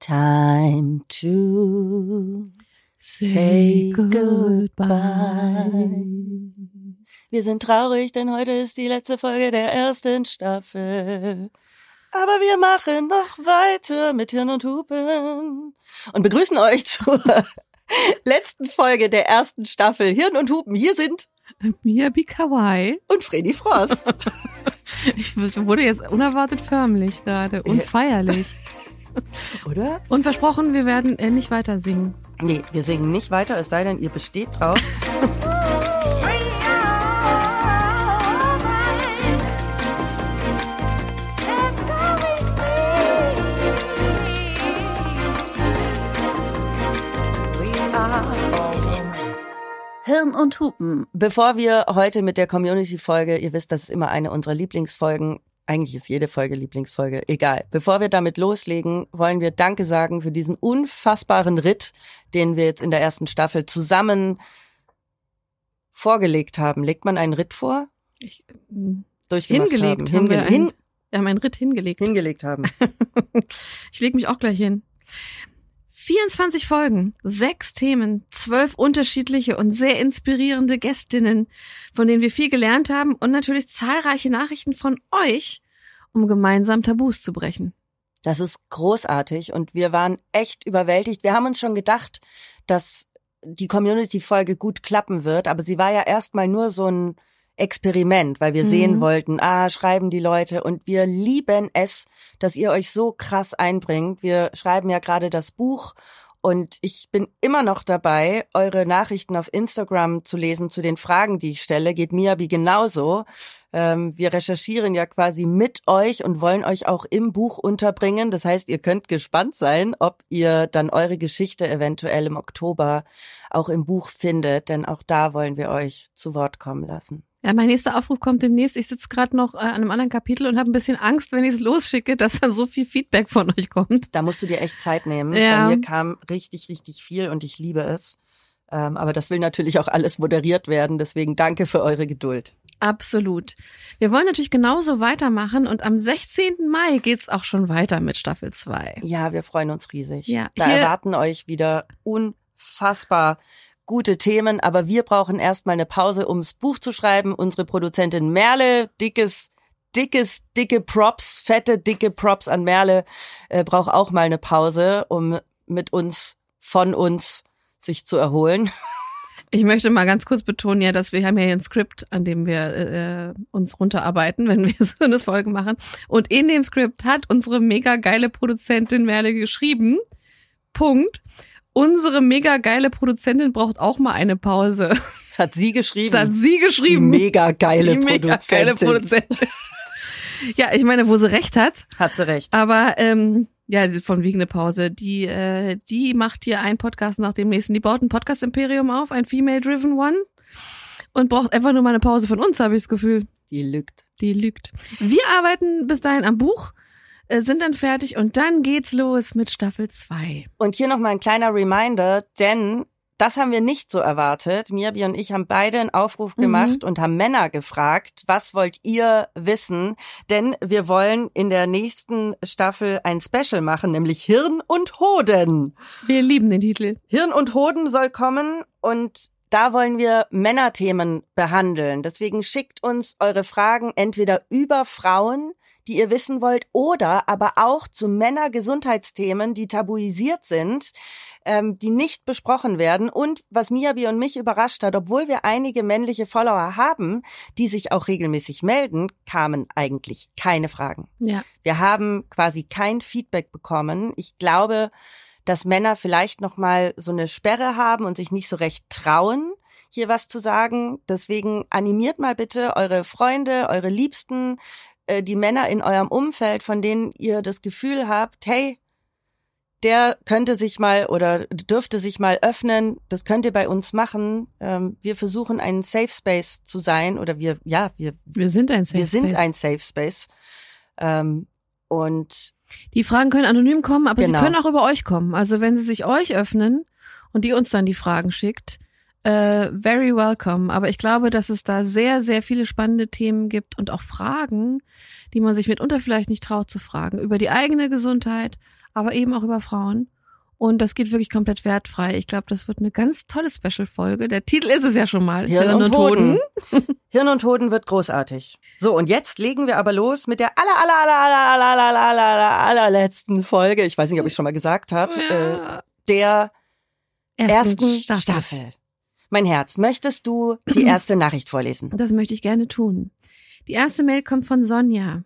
Time to say goodbye. Wir sind traurig, denn heute ist die letzte Folge der ersten Staffel. Aber wir machen noch weiter mit Hirn und Hupen und begrüßen euch zur letzten Folge der ersten Staffel Hirn und Hupen. Hier sind Miyabi Kawaii und Freddy Frost. ich wurde jetzt unerwartet förmlich gerade und feierlich. Oder? Und versprochen, wir werden äh, nicht weiter singen. Nee, wir singen nicht weiter, es sei denn, ihr besteht drauf. Hirn und Hupen. Bevor wir heute mit der Community-Folge, ihr wisst, das ist immer eine unserer Lieblingsfolgen, eigentlich ist jede Folge Lieblingsfolge, egal. Bevor wir damit loslegen, wollen wir Danke sagen für diesen unfassbaren Ritt, den wir jetzt in der ersten Staffel zusammen vorgelegt haben. Legt man einen Ritt vor? Ich, hingelegt haben. haben Hinge wir, einen, hin, wir haben einen Ritt hingelegt. Hingelegt haben. ich lege mich auch gleich hin. 24 Folgen, sechs Themen, zwölf unterschiedliche und sehr inspirierende Gästinnen, von denen wir viel gelernt haben und natürlich zahlreiche Nachrichten von euch, um gemeinsam Tabus zu brechen. Das ist großartig und wir waren echt überwältigt. Wir haben uns schon gedacht, dass die Community-Folge gut klappen wird, aber sie war ja erstmal nur so ein Experiment, weil wir mhm. sehen wollten, ah, schreiben die Leute und wir lieben es, dass ihr euch so krass einbringt. Wir schreiben ja gerade das Buch und ich bin immer noch dabei, eure Nachrichten auf Instagram zu lesen zu den Fragen, die ich stelle. Geht Miabi genauso. Ähm, wir recherchieren ja quasi mit euch und wollen euch auch im Buch unterbringen. Das heißt, ihr könnt gespannt sein, ob ihr dann eure Geschichte eventuell im Oktober auch im Buch findet, denn auch da wollen wir euch zu Wort kommen lassen. Ja, mein nächster Aufruf kommt demnächst. Ich sitze gerade noch äh, an einem anderen Kapitel und habe ein bisschen Angst, wenn ich es losschicke, dass dann so viel Feedback von euch kommt. Da musst du dir echt Zeit nehmen. Ja. Bei mir kam richtig, richtig viel und ich liebe es. Ähm, aber das will natürlich auch alles moderiert werden. Deswegen danke für eure Geduld. Absolut. Wir wollen natürlich genauso weitermachen und am 16. Mai geht's auch schon weiter mit Staffel 2. Ja, wir freuen uns riesig. Ja, da erwarten euch wieder unfassbar gute Themen, aber wir brauchen erstmal eine Pause, ums Buch zu schreiben. Unsere Produzentin Merle, dickes, dickes, dicke Props, fette, dicke Props an Merle, äh, braucht auch mal eine Pause, um mit uns, von uns sich zu erholen. Ich möchte mal ganz kurz betonen, ja, dass wir haben ja ein Skript, an dem wir äh, uns runterarbeiten, wenn wir so eine Folge machen. Und in dem Skript hat unsere mega geile Produzentin Merle geschrieben. Punkt unsere mega geile Produzentin braucht auch mal eine Pause. Das hat sie geschrieben. Das hat sie geschrieben. Die mega geile Die mega Produzentin. Geile Produzentin. ja, ich meine, wo sie recht hat. Hat sie recht. Aber ähm, ja, von wegen eine Pause. Die, äh, die macht hier einen Podcast nach dem nächsten. Die baut ein Podcast-Imperium auf, ein Female-Driven One. Und braucht einfach nur mal eine Pause von uns, habe ich das Gefühl. Die lügt. Die lügt. Wir arbeiten bis dahin am Buch. Äh, sind dann fertig und dann geht's los mit Staffel 2. Und hier nochmal ein kleiner Reminder, denn das haben wir nicht so erwartet. Mirbi und ich haben beide einen Aufruf mhm. gemacht mhm. und haben Männer gefragt, was wollt ihr wissen? Denn wir wollen in der nächsten Staffel ein Special machen, nämlich Hirn und Hoden. Wir lieben den Titel. Hirn und Hoden soll kommen und da wollen wir Männerthemen behandeln. Deswegen schickt uns eure Fragen entweder über Frauen die ihr wissen wollt, oder aber auch zu Männergesundheitsthemen, die tabuisiert sind, ähm, die nicht besprochen werden. Und was Miyabi und mich überrascht hat, obwohl wir einige männliche Follower haben, die sich auch regelmäßig melden, kamen eigentlich keine Fragen. Ja. Wir haben quasi kein Feedback bekommen. Ich glaube, dass Männer vielleicht noch mal so eine Sperre haben und sich nicht so recht trauen hier was zu sagen. Deswegen animiert mal bitte eure Freunde, eure Liebsten, äh, die Männer in eurem Umfeld, von denen ihr das Gefühl habt, hey, der könnte sich mal oder dürfte sich mal öffnen. Das könnt ihr bei uns machen. Ähm, wir versuchen ein Safe Space zu sein oder wir, ja, wir, wir sind ein Safe wir Space. sind ein Safe Space. Ähm, und die Fragen können anonym kommen, aber genau. sie können auch über euch kommen. Also wenn sie sich euch öffnen und die uns dann die Fragen schickt, äh, very welcome. Aber ich glaube, dass es da sehr, sehr viele spannende Themen gibt und auch Fragen, die man sich mitunter vielleicht nicht traut zu fragen, über die eigene Gesundheit, aber eben auch über Frauen. Und das geht wirklich komplett wertfrei. Ich glaube, das wird eine ganz tolle Special-Folge. Der Titel ist es ja schon mal. Hirn, Hirn und, Hoden. Hoden. Hirn und Hoden wird großartig. So, und jetzt legen wir aber los mit der aller, aller, aller, aller, aller, aller, aller, allerletzten Folge. Ich weiß nicht, ob mhm. ich schon mal gesagt habe. Ja. Äh, der ersten, ersten Staffel. Staffel. Mein Herz, möchtest du die erste Nachricht vorlesen? Das möchte ich gerne tun. Die erste Mail kommt von Sonja.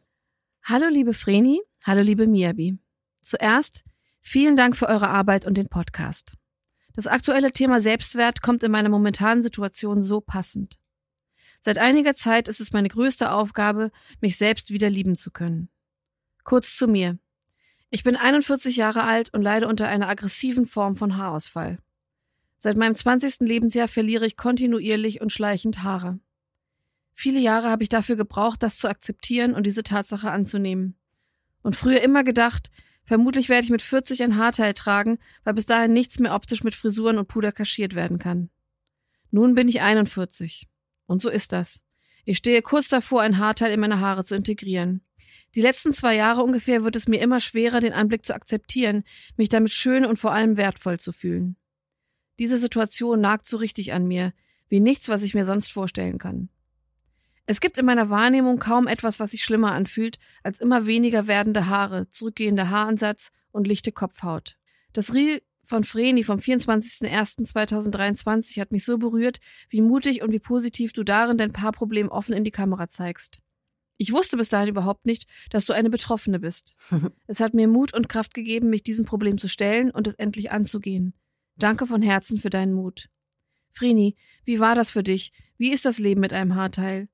Hallo liebe Vreni, hallo liebe Miabi. Zuerst Vielen Dank für eure Arbeit und den Podcast. Das aktuelle Thema Selbstwert kommt in meiner momentanen Situation so passend. Seit einiger Zeit ist es meine größte Aufgabe, mich selbst wieder lieben zu können. Kurz zu mir. Ich bin 41 Jahre alt und leide unter einer aggressiven Form von Haarausfall. Seit meinem 20. Lebensjahr verliere ich kontinuierlich und schleichend Haare. Viele Jahre habe ich dafür gebraucht, das zu akzeptieren und diese Tatsache anzunehmen. Und früher immer gedacht, Vermutlich werde ich mit 40 ein Haarteil tragen, weil bis dahin nichts mehr optisch mit Frisuren und Puder kaschiert werden kann. Nun bin ich 41. Und so ist das. Ich stehe kurz davor, ein Haarteil in meine Haare zu integrieren. Die letzten zwei Jahre ungefähr wird es mir immer schwerer, den Anblick zu akzeptieren, mich damit schön und vor allem wertvoll zu fühlen. Diese Situation nagt so richtig an mir, wie nichts, was ich mir sonst vorstellen kann. Es gibt in meiner Wahrnehmung kaum etwas, was sich schlimmer anfühlt, als immer weniger werdende Haare, zurückgehender Haaransatz und lichte Kopfhaut. Das Reel von Vreni vom 24.01.2023 hat mich so berührt, wie mutig und wie positiv du darin dein Paarproblem offen in die Kamera zeigst. Ich wusste bis dahin überhaupt nicht, dass du eine Betroffene bist. es hat mir Mut und Kraft gegeben, mich diesem Problem zu stellen und es endlich anzugehen. Danke von Herzen für deinen Mut. Vreni, wie war das für dich? Wie ist das Leben mit einem Haarteil?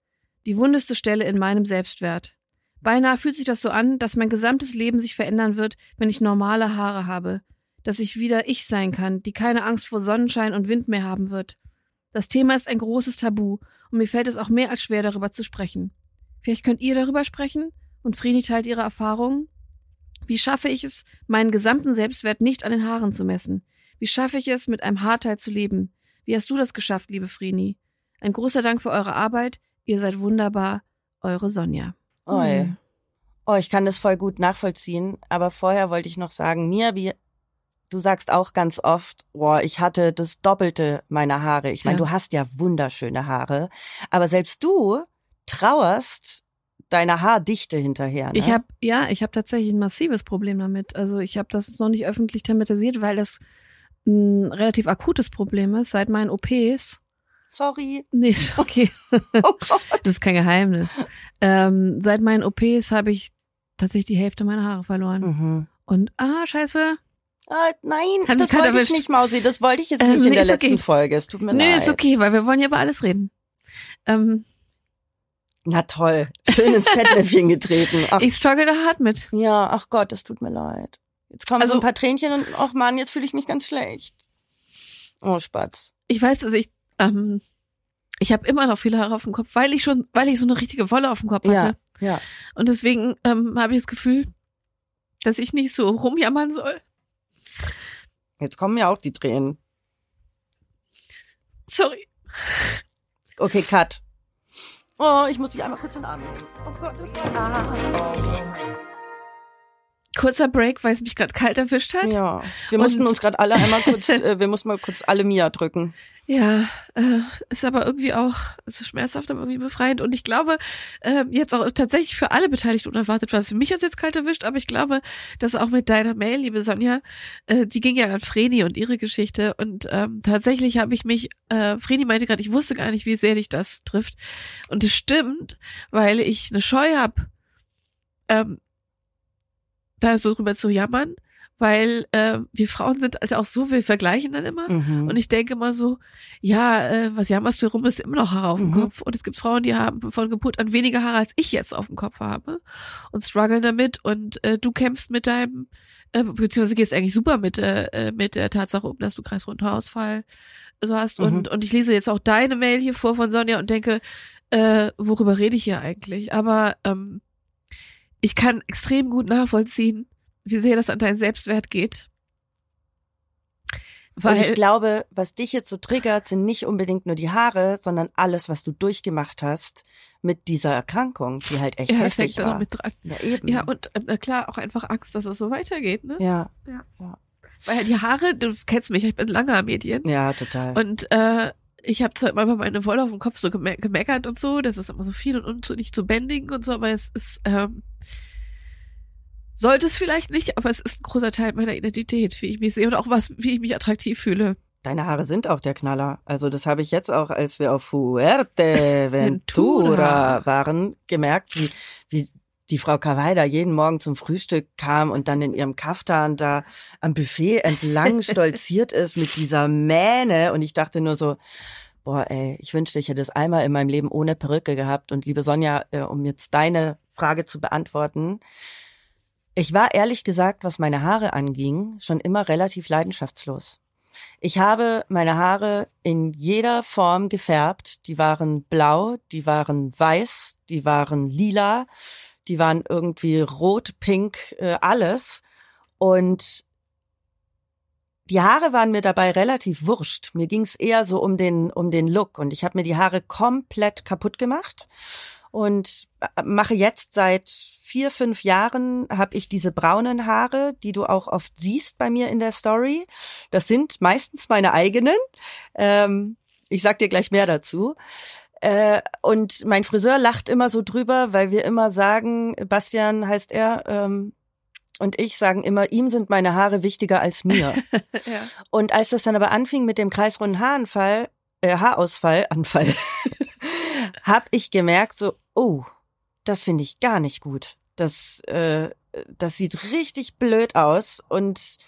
Die wundeste Stelle in meinem Selbstwert. Beinahe fühlt sich das so an, dass mein gesamtes Leben sich verändern wird, wenn ich normale Haare habe. Dass ich wieder ich sein kann, die keine Angst vor Sonnenschein und Wind mehr haben wird. Das Thema ist ein großes Tabu und mir fällt es auch mehr als schwer, darüber zu sprechen. Vielleicht könnt ihr darüber sprechen und Vreni teilt ihre Erfahrungen? Wie schaffe ich es, meinen gesamten Selbstwert nicht an den Haaren zu messen? Wie schaffe ich es, mit einem Haarteil zu leben? Wie hast du das geschafft, liebe Vreni? Ein großer Dank für eure Arbeit. Ihr seid wunderbar, eure Sonja. Oi. Mhm. Oh, ich kann das voll gut nachvollziehen. Aber vorher wollte ich noch sagen, mir, wie du sagst auch ganz oft, boah, ich hatte das Doppelte meiner Haare. Ich meine, ja. du hast ja wunderschöne Haare. Aber selbst du trauerst deiner Haardichte hinterher. Ne? Ich habe ja, ich habe tatsächlich ein massives Problem damit. Also ich habe das noch nicht öffentlich thematisiert, weil das ein relativ akutes Problem ist. Seit meinen OPs Sorry. Nee, okay. Oh Gott. Das ist kein Geheimnis. Ähm, seit meinen OPs habe ich tatsächlich die Hälfte meiner Haare verloren. Mhm. Und, ah, scheiße. Ah, nein, Hat das wollte erwischt. ich nicht, Mausi. Das wollte ich jetzt ähm, nicht in der letzten okay. Folge. Es tut mir Nö, leid. Nö, ist okay, weil wir wollen ja über alles reden. Ähm, na toll. Schön ins Fettnäpfchen getreten. Ach. Ich struggle da hart mit. Ja, ach Gott, das tut mir leid. Jetzt kommen also, so ein paar Tränchen und, ach Mann, jetzt fühle ich mich ganz schlecht. Oh, Spatz. Ich weiß, dass ich ähm, ich habe immer noch viele Haare auf dem Kopf, weil ich schon, weil ich so eine richtige Wolle auf dem Kopf hatte. Ja, ja. Und deswegen ähm, habe ich das Gefühl, dass ich nicht so rumjammern soll. Jetzt kommen ja auch die Tränen. Sorry. Okay, cut. Oh, ich muss dich einmal kurz in den Arm nehmen. Oh Gott, das war... Kurzer Break, weil es mich gerade kalt erwischt hat. Ja, wir mussten uns gerade alle einmal kurz, äh, wir mussten mal kurz alle Mia drücken. Ja, äh, ist aber irgendwie auch, ist schmerzhaft, aber irgendwie befreiend. Und ich glaube, äh, jetzt auch tatsächlich für alle Beteiligten unerwartet was. Mich jetzt kalt erwischt, aber ich glaube, dass auch mit deiner Mail, liebe Sonja, äh, die ging ja an Vreni und ihre Geschichte. Und ähm, tatsächlich habe ich mich, äh, Vreni meinte gerade, ich wusste gar nicht, wie sehr dich das trifft. Und es stimmt, weil ich eine Scheu habe. Ähm, da so drüber zu jammern, weil äh, wir Frauen sind also auch so, wir vergleichen dann immer. Mhm. Und ich denke immer so, ja, äh, was jammerst du rum, ist immer noch Haare auf dem mhm. Kopf. Und es gibt Frauen, die haben von Geburt an weniger Haare, als ich jetzt auf dem Kopf habe und strugglen damit. Und äh, du kämpfst mit deinem, äh, beziehungsweise gehst eigentlich super mit, äh, äh mit der Tatsache um, dass du Kreisrundausfall so hast. Mhm. Und, und ich lese jetzt auch deine Mail hier vor von Sonja und denke, äh, worüber rede ich hier eigentlich? Aber ähm, ich kann extrem gut nachvollziehen, wie sehr das an deinen Selbstwert geht. Weil und ich glaube, was dich jetzt so triggert, sind nicht unbedingt nur die Haare, sondern alles, was du durchgemacht hast mit dieser Erkrankung, die halt echt ja, heftig hängt da war. mit dran. Ja, eben. Ja, und äh, klar, auch einfach Angst, dass es so weitergeht, ne? ja, Weil ja die Haare, du kennst mich, ich bin lange am Medien. ja, total. Und äh, ich habe zwar immer meine Wolle auf dem Kopf so geme gemeckert und so, das ist immer so viel und, und nicht zu bändigen und so, aber es ist, ähm, sollte es vielleicht nicht, aber es ist ein großer Teil meiner Identität, wie ich mich sehe und auch was, wie ich mich attraktiv fühle. Deine Haare sind auch der Knaller. Also das habe ich jetzt auch, als wir auf Fuerteventura waren, gemerkt, wie, wie die Frau Kawaida jeden Morgen zum Frühstück kam und dann in ihrem Kaftan da am Buffet entlang stolziert ist mit dieser Mähne. Und ich dachte nur so, boah, ey, ich wünschte, ich hätte es einmal in meinem Leben ohne Perücke gehabt. Und liebe Sonja, äh, um jetzt deine Frage zu beantworten, ich war ehrlich gesagt, was meine Haare anging, schon immer relativ leidenschaftslos. Ich habe meine Haare in jeder Form gefärbt. Die waren blau, die waren weiß, die waren lila, die waren irgendwie rot, pink, äh, alles. Und die Haare waren mir dabei relativ wurscht. Mir ging es eher so um den, um den Look. Und ich habe mir die Haare komplett kaputt gemacht und äh, mache jetzt seit vier, fünf Jahren habe ich diese braunen Haare, die du auch oft siehst bei mir in der Story. Das sind meistens meine eigenen. Ähm, ich sag dir gleich mehr dazu. Äh, und mein Friseur lacht immer so drüber, weil wir immer sagen, Bastian heißt er, ähm, und ich sagen immer, ihm sind meine Haare wichtiger als mir. ja. Und als das dann aber anfing mit dem kreisrunden Haaranfall, äh, Haarausfall, Anfall, habe ich gemerkt, so, oh, das finde ich gar nicht gut. Das, äh, das sieht richtig blöd aus und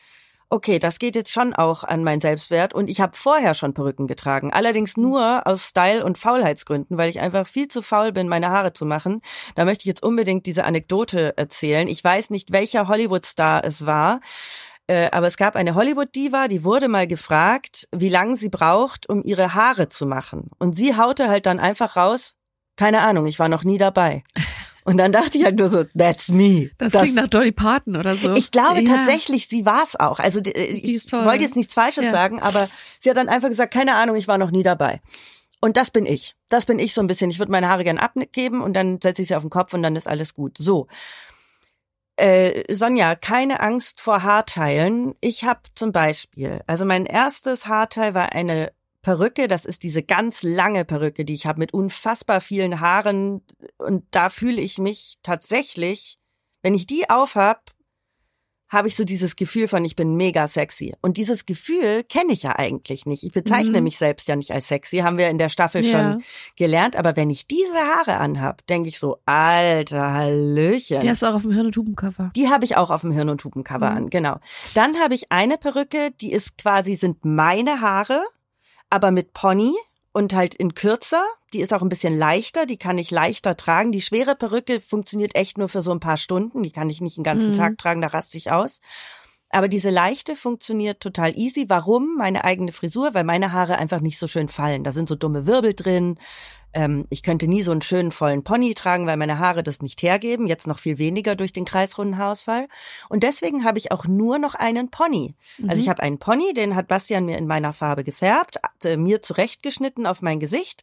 okay, das geht jetzt schon auch an meinen Selbstwert und ich habe vorher schon Perücken getragen, allerdings nur aus Style- und Faulheitsgründen, weil ich einfach viel zu faul bin, meine Haare zu machen. Da möchte ich jetzt unbedingt diese Anekdote erzählen. Ich weiß nicht, welcher Hollywood-Star es war, äh, aber es gab eine Hollywood-Diva, die wurde mal gefragt, wie lange sie braucht, um ihre Haare zu machen. Und sie haute halt dann einfach raus, keine Ahnung, ich war noch nie dabei. Und dann dachte ich halt nur so, that's me. Das, klingt nach Dolly Parton oder so. Ich glaube Ja. tatsächlich, sie war es auch. Also ich wollte jetzt nichts Falsches Ja. sagen, aber sie hat dann einfach gesagt, keine Ahnung, ich war noch nie dabei. Und das bin ich. Das bin ich so ein bisschen. Ich würde meine Haare gern abgeben und dann setze ich sie auf den Kopf und dann ist alles gut. So. Äh, Sonja, keine Angst vor Haarteilen. Ich habe zum Beispiel, also mein erstes Haarteil war eine Perücke, das ist diese ganz lange Perücke, die ich habe mit unfassbar vielen Haaren und da fühle ich mich tatsächlich, wenn ich die aufhab, habe ich so dieses Gefühl von, ich bin mega sexy. Und dieses Gefühl kenne ich ja eigentlich nicht. Ich bezeichne Mhm. mich selbst ja nicht als sexy, haben wir in der Staffel Ja. schon gelernt. Aber wenn ich diese Haare anhab, denke ich so, alter Hallöchen. Die hast du auch auf dem Hirn- und Hubencover. Die habe ich auch auf dem Hirn- und Hupencover Mhm. an, genau. Dann habe ich eine Perücke, die ist quasi, sind meine Haare, aber mit Pony und halt in kürzer. Die ist auch ein bisschen leichter, die kann ich leichter tragen. Die schwere Perücke funktioniert echt nur für so ein paar Stunden. Die kann ich nicht den ganzen Mhm. Tag tragen, da raste ich aus. Aber diese leichte funktioniert total easy. Warum? Meine eigene Frisur, weil meine Haare einfach nicht so schön fallen. Da sind so dumme Wirbel drin. Ähm, ich könnte nie so einen schönen vollen Pony tragen, weil meine Haare das nicht hergeben. Jetzt noch viel weniger durch den kreisrunden Haarausfall. Und deswegen habe ich auch nur noch einen Pony. Also Mhm. ich habe einen Pony, den hat Bastian mir in meiner Farbe gefärbt, äh, mir zurechtgeschnitten auf mein Gesicht.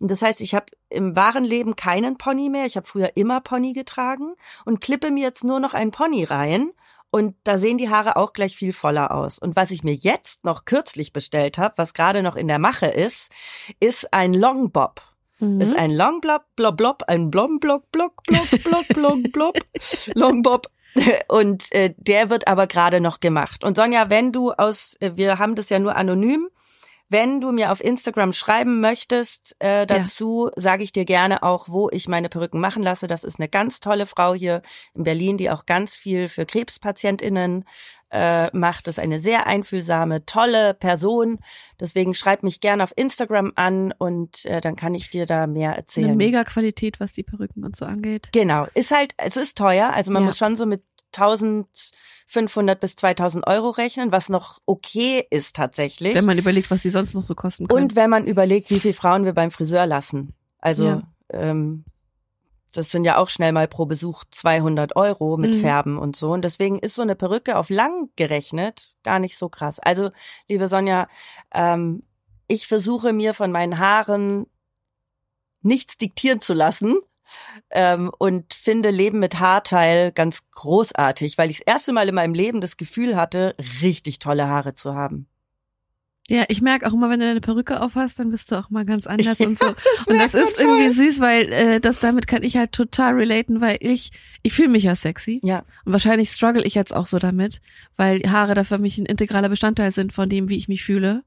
Und das heißt, ich habe im wahren Leben keinen Pony mehr. Ich habe früher immer Pony getragen und klippe mir jetzt nur noch einen Pony rein. Und da sehen die Haare auch gleich viel voller aus. Und was ich mir jetzt noch kürzlich bestellt habe, was gerade noch in der Mache ist, ist ein Long Bob. Mhm. Ist ein Long Blob, Blob, Blob, ein Blom, Block, Block, Block, Block, Block, Blob, Long Bob. Und äh, der wird aber gerade noch gemacht. Und Sonja, wenn du aus, äh, wir haben das ja nur anonym, wenn du mir auf Instagram schreiben möchtest äh, dazu, sage ich dir gerne auch, wo ich meine Perücken machen lasse. Das ist eine ganz tolle Frau hier in Berlin, die auch ganz viel für KrebspatientInnen äh, macht. Das ist eine sehr einfühlsame, tolle Person. Deswegen schreib mich gerne auf Instagram an und äh, dann kann ich dir da mehr erzählen. Eine mega Qualität, was die Perücken und so angeht. Genau, ist halt, es ist teuer. Also man Ja. muss schon so mit 1500 bis 2000 Euro rechnen, was noch okay ist tatsächlich. Wenn man überlegt, was die sonst noch so kosten können. Und wenn man überlegt, wie viele Frauen wir beim Friseur lassen. Also Ja. ähm, das sind ja auch schnell mal pro Besuch 200 Euro mit Mhm. Färben und so. Und deswegen ist so eine Perücke auf lang gerechnet gar nicht so krass. Also, liebe Sonja, ähm, ich versuche mir von meinen Haaren nichts diktieren zu lassen. Ähm, und finde Leben mit Haarteil ganz großartig, weil ich das erste Mal in meinem Leben das Gefühl hatte, richtig tolle Haare zu haben. Ja, ich merke auch immer, wenn du deine Perücke aufhast, dann bist du auch mal ganz anders und so. das Und das ist voll. irgendwie süß, weil äh, das damit kann ich halt total relaten, weil ich ich fühle mich ja sexy Ja, und wahrscheinlich struggle ich jetzt auch so damit, weil Haare da für mich ein integraler Bestandteil sind von dem, wie ich mich fühle.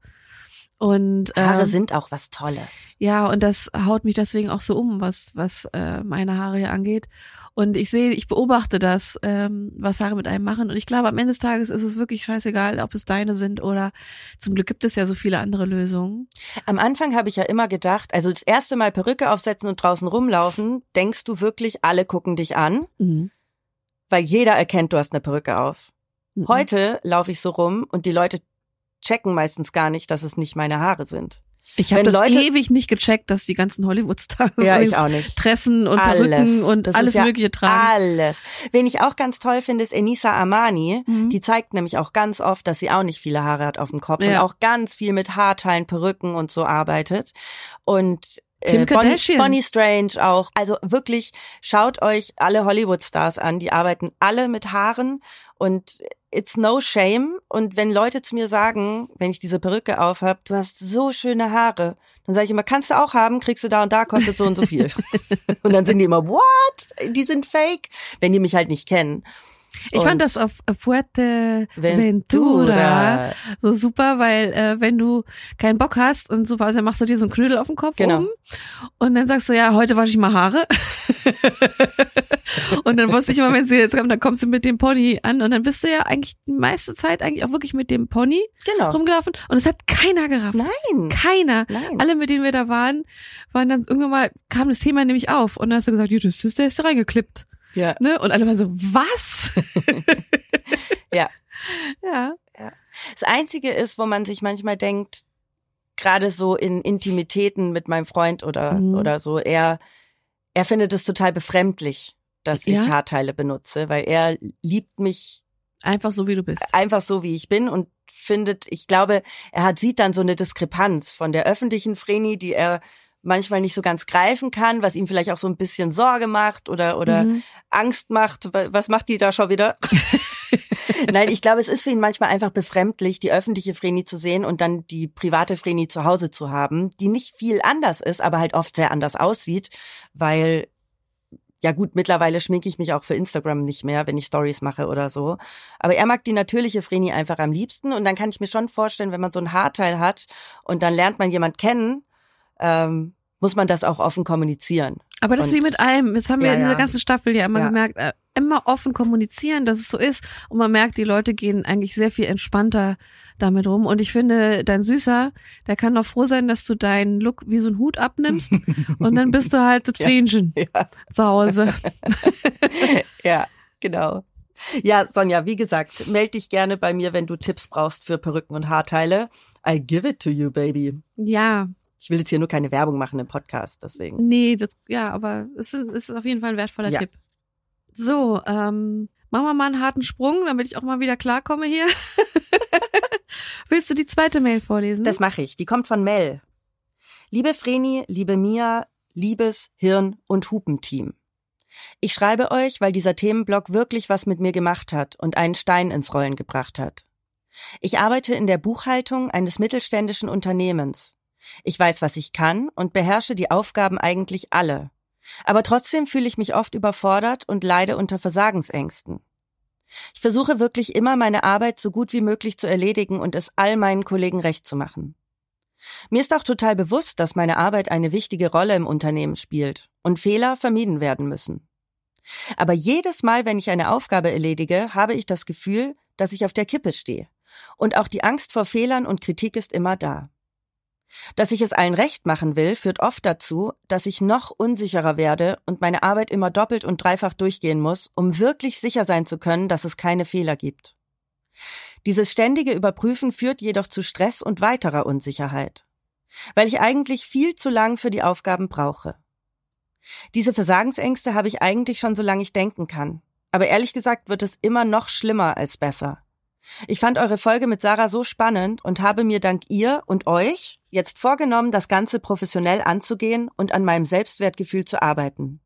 Und Haare ähm, sind auch was Tolles. ja, und das haut mich deswegen auch so um, was was äh, meine Haare hier angeht. Und ich sehe, ich beobachte das, ähm, was Haare mit einem machen. Und ich glaube, am Ende des Tages ist es wirklich scheißegal, ob es deine sind oder zum Glück gibt es ja so viele andere Lösungen. Am Anfang habe ich ja immer gedacht, also das erste Mal Perücke aufsetzen und draußen rumlaufen, denkst du wirklich, alle gucken dich an, weil jeder erkennt, du hast eine Perücke auf. Mhm. Heute laufe ich so rum und die Leute checken meistens gar nicht, dass es nicht meine Haare sind. Ich habe das Leute- ewig nicht gecheckt, dass die ganzen Hollywood-Stars Ja, ich auch nicht. Tressen und Alles. Perücken und Das alles ja Mögliche tragen. Alles. Wen ich auch ganz toll finde, ist Enisa Amani. Mhm. Die zeigt nämlich auch ganz oft, dass sie auch nicht viele Haare hat auf dem Kopf und Ja. auch ganz viel mit Haarteilen, Perücken und so arbeitet. Und Kim äh, Bonnie, Kardashian. Bonnie Strange auch. Also wirklich, schaut euch alle Hollywood-Stars an. Die arbeiten alle mit Haaren und it's no shame. Und wenn Leute zu mir sagen, wenn ich diese Perücke aufhab, du hast so schöne Haare, dann sage ich immer, kannst du auch haben, kriegst du da und da, kostet so und so viel. und dann sind die immer, what? Die sind fake, wenn die mich halt nicht kennen. Ich Und fand das auf Fuerteventura Ventura. so super, weil äh, wenn du keinen Bock hast und so also dann machst du dir so einen Knödel auf den Kopf Genau. oben und dann sagst du, ja, heute wasche ich mal Haare. und dann wusste ich immer, wenn sie jetzt kommen, dann kommst du mit dem Pony an und dann bist du ja eigentlich die meiste Zeit eigentlich auch wirklich mit dem Pony Genau. rumgelaufen und es hat keiner gerafft. Nein. Keiner. Nein. Alle, mit denen wir da waren, waren dann irgendwann mal, kam das Thema nämlich auf. Und dann hast du gesagt, das ist, der ist da reingeklippt. Ja. Ne? Und alle waren so, was? Ja. Ja. Das Einzige ist, wo man sich manchmal denkt, gerade so in Intimitäten mit meinem Freund oder, Mhm. oder so, er, er findet es total befremdlich, dass ich Ja? Haarteile benutze, weil er liebt mich Einfach so, wie du bist. einfach so, wie ich bin und findet, ich glaube, er hat, sieht dann so eine Diskrepanz von der öffentlichen Vreni, die er manchmal nicht so ganz greifen kann, was ihm vielleicht auch so ein bisschen Sorge macht oder, oder Mhm. Angst macht. Wa- Was macht die da schon wieder? Nein, ich glaube, es ist für ihn manchmal einfach befremdlich, die öffentliche Vreni zu sehen und dann die private Vreni zu Hause zu haben, die nicht viel anders ist, aber halt oft sehr anders aussieht, weil ja gut, mittlerweile schminke ich mich auch für Instagram nicht mehr, wenn ich Stories mache oder so. Aber er mag die natürliche Vreni einfach am liebsten und dann kann ich mir schon vorstellen, wenn man so ein Haarteil hat und dann lernt man jemand kennen, ähm, muss man das auch offen kommunizieren. Aber das ist Und- wie mit allem. Das haben wir Ja, in dieser ja. ganzen Staffel ja immer Ja. gemerkt. Äh, immer offen kommunizieren, dass es so ist. Und man merkt, die Leute gehen eigentlich sehr viel entspannter damit rum. Und ich finde, dein Süßer, der kann doch froh sein, dass du deinen Look wie so einen Hut abnimmst. und dann bist du halt das. Fähnchen zu Hause. ja, genau. Ja, Sonja, wie gesagt, melde dich gerne bei mir, wenn du Tipps brauchst für Perücken und Haarteile. I give it to you, baby. Ja, Ich will jetzt hier nur keine Werbung machen im Podcast, deswegen. nee, das, ja, aber es ist, es ist auf jeden Fall ein wertvoller Ja. Tipp. So, ähm, machen wir mal einen harten Sprung, damit ich auch mal wieder klarkomme hier. Willst du die zweite Mail vorlesen? Das mache ich. Die kommt von Mel. Liebe Vreni, liebe Mia, liebes Hirn- und Hupenteam. Ich schreibe euch, weil dieser Themenblock wirklich was mit mir gemacht hat und einen Stein ins Rollen gebracht hat. Ich arbeite in der Buchhaltung eines mittelständischen Unternehmens. Ich weiß, was ich kann und beherrsche die Aufgaben eigentlich alle. Aber trotzdem fühle ich mich oft überfordert und leide unter Versagensängsten. Ich versuche wirklich immer meine Arbeit so gut wie möglich zu erledigen und es all meinen Kollegen recht zu machen. Mir ist auch total bewusst, dass meine Arbeit eine wichtige Rolle im Unternehmen spielt und Fehler vermieden werden müssen. Aber jedes Mal, wenn ich eine Aufgabe erledige, habe ich das Gefühl, dass ich auf der Kippe stehe. Und auch die Angst vor Fehlern und Kritik ist immer da. Dass ich es allen recht machen will, führt oft dazu, dass ich noch unsicherer werde und meine Arbeit immer doppelt und dreifach durchgehen muss, um wirklich sicher sein zu können, dass es keine Fehler gibt. Dieses ständige Überprüfen führt jedoch zu Stress und weiterer Unsicherheit, weil ich eigentlich viel zu lang für die Aufgaben brauche. Diese Versagensängste habe ich eigentlich schon so lange ich denken kann. Aber ehrlich gesagt wird es immer noch schlimmer als besser. Ich fand eure Folge mit Sarah so spannend und habe mir dank ihr und euch jetzt vorgenommen, das Ganze professionell anzugehen und an meinem Selbstwertgefühl zu arbeiten.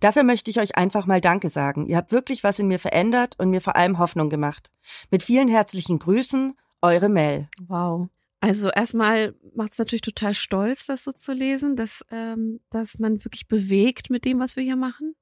Dafür möchte ich euch einfach mal Danke sagen. Ihr habt wirklich was in mir verändert und mir vor allem Hoffnung gemacht. Mit vielen herzlichen Grüßen, eure Mel. Wow. Also erstmal macht es natürlich total stolz, das so zu lesen, dass, ähm, dass man wirklich bewegt mit dem, was wir hier machen.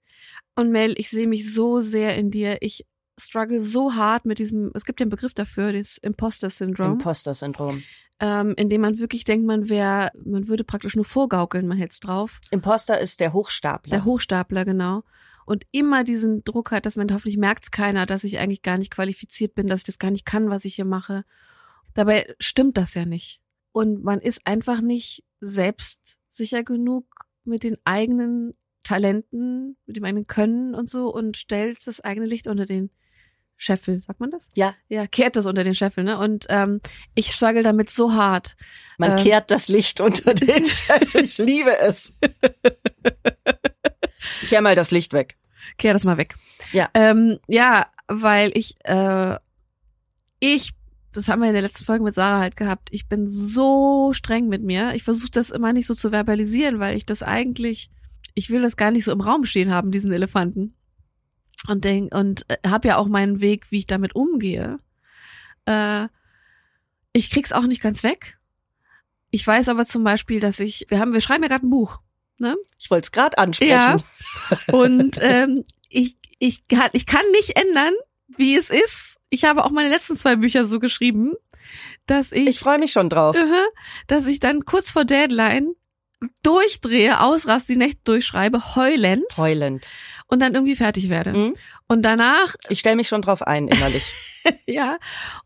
Und Mel, ich sehe mich so sehr in dir. Ich struggle so hart mit diesem, es gibt ja einen Begriff dafür, das Imposter-Syndrom. Imposter-Syndrom. Ähm, in dem man wirklich denkt, man wäre, man würde praktisch nur vorgaukeln, man hätte es drauf. Imposter ist der Hochstapler. Der Hochstapler, genau. Und immer diesen Druck hat, dass man hoffentlich merkt es keiner, dass ich eigentlich gar nicht qualifiziert bin, dass ich das gar nicht kann, was ich hier mache. Dabei stimmt das ja nicht. Und man ist einfach nicht selbstsicher genug mit den eigenen Talenten, mit dem eigenen Können und so und stellt das eigene Licht unter den Scheffel, sagt man das? Ja. Ja, kehrt das unter den Scheffel, ne? Und ähm, ich struggle damit so hart. Man ähm, kehrt das Licht unter den Scheffel. Ich liebe es. Kehr mal das Licht weg. Kehr das mal weg. Ja. Ähm, ja, weil ich, äh, ich, das haben wir in der letzten Folge mit Sarah halt gehabt, ich bin so streng mit mir. Ich versuche das immer nicht so zu verbalisieren, weil ich das eigentlich, ich will das gar nicht so im Raum stehen haben, diesen Elefanten und denk, und äh, habe ja auch meinen Weg, wie ich damit umgehe. Äh, ich krieg's auch nicht ganz weg. Ich weiß aber zum Beispiel, dass ich, wir haben, wir schreiben ja gerade ein Buch, ne? Ich wollte es gerade ansprechen. Ja. Und ähm, ich, ich, kann, ich kann nicht ändern, wie es ist. Ich habe auch meine letzten zwei Bücher so geschrieben, dass ich, Ich freue mich schon drauf. dass ich dann kurz vor Deadline durchdrehe, ausraste, die Nächte durchschreibe, heulend Heulend. und dann irgendwie fertig werde. Mhm. Und danach Ich stelle mich schon drauf ein, innerlich. ja.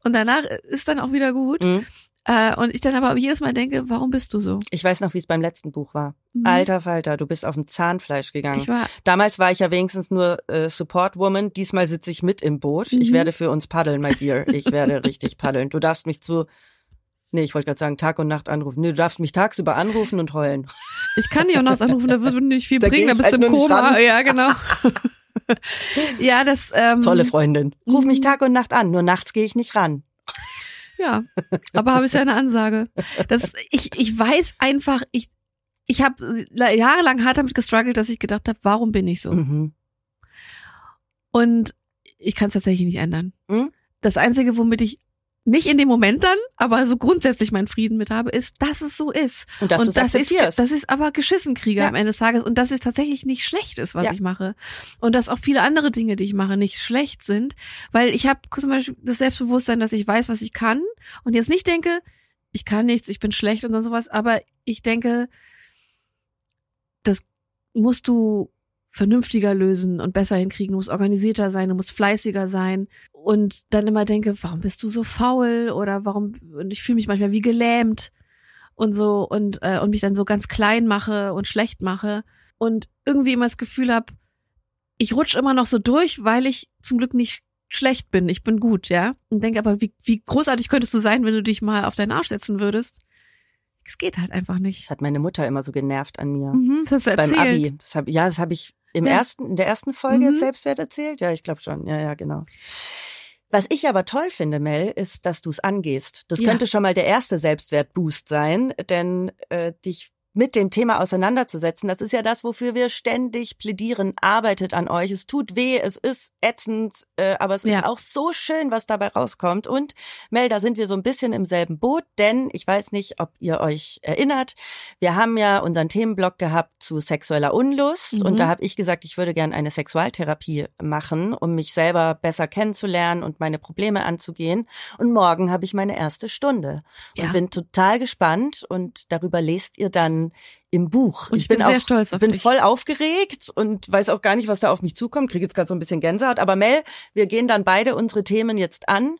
Und danach ist dann auch wieder gut. Mhm. Äh, und ich dann aber jedes Mal denke, warum bist du so? Ich weiß noch, wie es beim letzten Buch war. Mhm. Alter Falter, du bist auf dem Zahnfleisch gegangen. Ich war, Damals war ich ja wenigstens nur äh, Support Woman. Diesmal sitze ich mit im Boot. Ich Mhm. werde für uns paddeln, my dear. Ich werde richtig paddeln. Du darfst mich zu, nee, ich wollte gerade sagen, Tag und Nacht anrufen. Nee, du darfst mich tagsüber anrufen und heulen. ich kann dich auch nachts anrufen, da würde nicht viel Da bringen, da bist du halt im nur nicht Koma. Ja, genau. ja, das, ähm, Tolle Freundin. Ruf mich Mhm. Tag und Nacht an. Nur nachts gehe ich nicht ran. Ja, aber habe ich ja eine Ansage. Das, ich, ich weiß einfach, ich, ich habe jahrelang hart damit gestruggelt, dass ich gedacht habe, warum bin ich so? Mhm. Und ich kann es tatsächlich nicht ändern. Mhm. Das Einzige, womit ich nicht in dem Moment dann, aber so grundsätzlich meinen Frieden mit habe, ist, dass es so ist. Und dass und das ist, das ist aber Geschissenkrieger Ja. am Ende des Tages und dass es tatsächlich nicht schlecht ist, was Ja. ich mache. Und dass auch viele andere Dinge, die ich mache, nicht schlecht sind, weil ich habe zum Beispiel das Selbstbewusstsein, dass ich weiß, was ich kann und jetzt nicht denke, ich kann nichts, ich bin schlecht und so sowas, aber ich denke, das musst du vernünftiger lösen und besser hinkriegen, du musst organisierter sein, du musst fleißiger sein und dann immer denke, warum bist du so faul oder warum und ich fühle mich manchmal wie gelähmt und so und äh, und mich dann so ganz klein mache und schlecht mache und irgendwie immer das Gefühl habe, ich rutsche immer noch so durch, weil ich zum Glück nicht schlecht bin, ich bin gut, ja und denke aber, wie, wie großartig könntest du sein, wenn du dich mal auf deinen Arsch setzen würdest. Es geht halt einfach nicht. Das hat meine Mutter immer so genervt an mir. Mhm, das hast du Beim erzählt. Abi. Das hab, ja, das habe ich im Ja. ersten, in der ersten Folge Mhm. jetzt Selbstwert erzählt. Ja, ich glaube schon. Ja, ja, genau. Was ich aber toll finde, Mel, ist, dass du es angehst. Das Ja. könnte schon mal der erste Selbstwertboost sein, denn äh, dich mit dem Thema auseinanderzusetzen, das ist ja das, wofür wir ständig plädieren. Arbeitet an euch. Es tut weh, es ist ätzend, äh, aber es Ja. ist auch so schön, was dabei rauskommt. Und Mel, da sind wir so ein bisschen im selben Boot, denn ich weiß nicht, ob ihr euch erinnert, wir haben ja unseren Themenblock gehabt zu sexueller Unlust Mhm. und da habe ich gesagt, ich würde gerne eine Sexualtherapie machen, um mich selber besser kennenzulernen und meine Probleme anzugehen. Und morgen habe ich meine erste Stunde und Ja. bin total gespannt und darüber lest ihr dann im Buch. Und ich bin sehr stolz auf bin dich. voll aufgeregt und weiß auch gar nicht, was da auf mich zukommt. Kriege jetzt gerade so ein bisschen Gänsehaut. Aber Mel, wir gehen dann beide unsere Themen jetzt an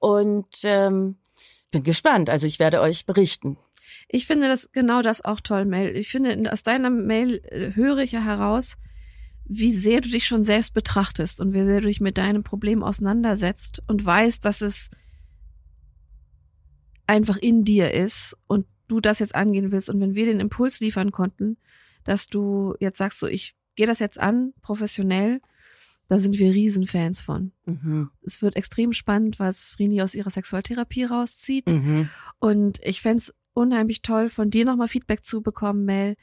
und ähm, bin gespannt. Also ich werde euch berichten. Ich finde das genau das auch toll, Mel. Ich finde, aus deiner Mail äh, höre ich ja heraus, wie sehr du dich schon selbst betrachtest und wie sehr du dich mit deinem Problem auseinandersetzt und weißt, dass es einfach in dir ist und du das jetzt angehen willst. Und wenn wir den Impuls liefern konnten, dass du jetzt sagst, so ich gehe das jetzt an, professionell. Da sind wir Riesenfans von. Mhm. Es wird extrem spannend, was Frini aus ihrer Sexualtherapie rauszieht. Mhm. Und ich fänd's unheimlich toll, von dir nochmal Feedback zu bekommen, Mel,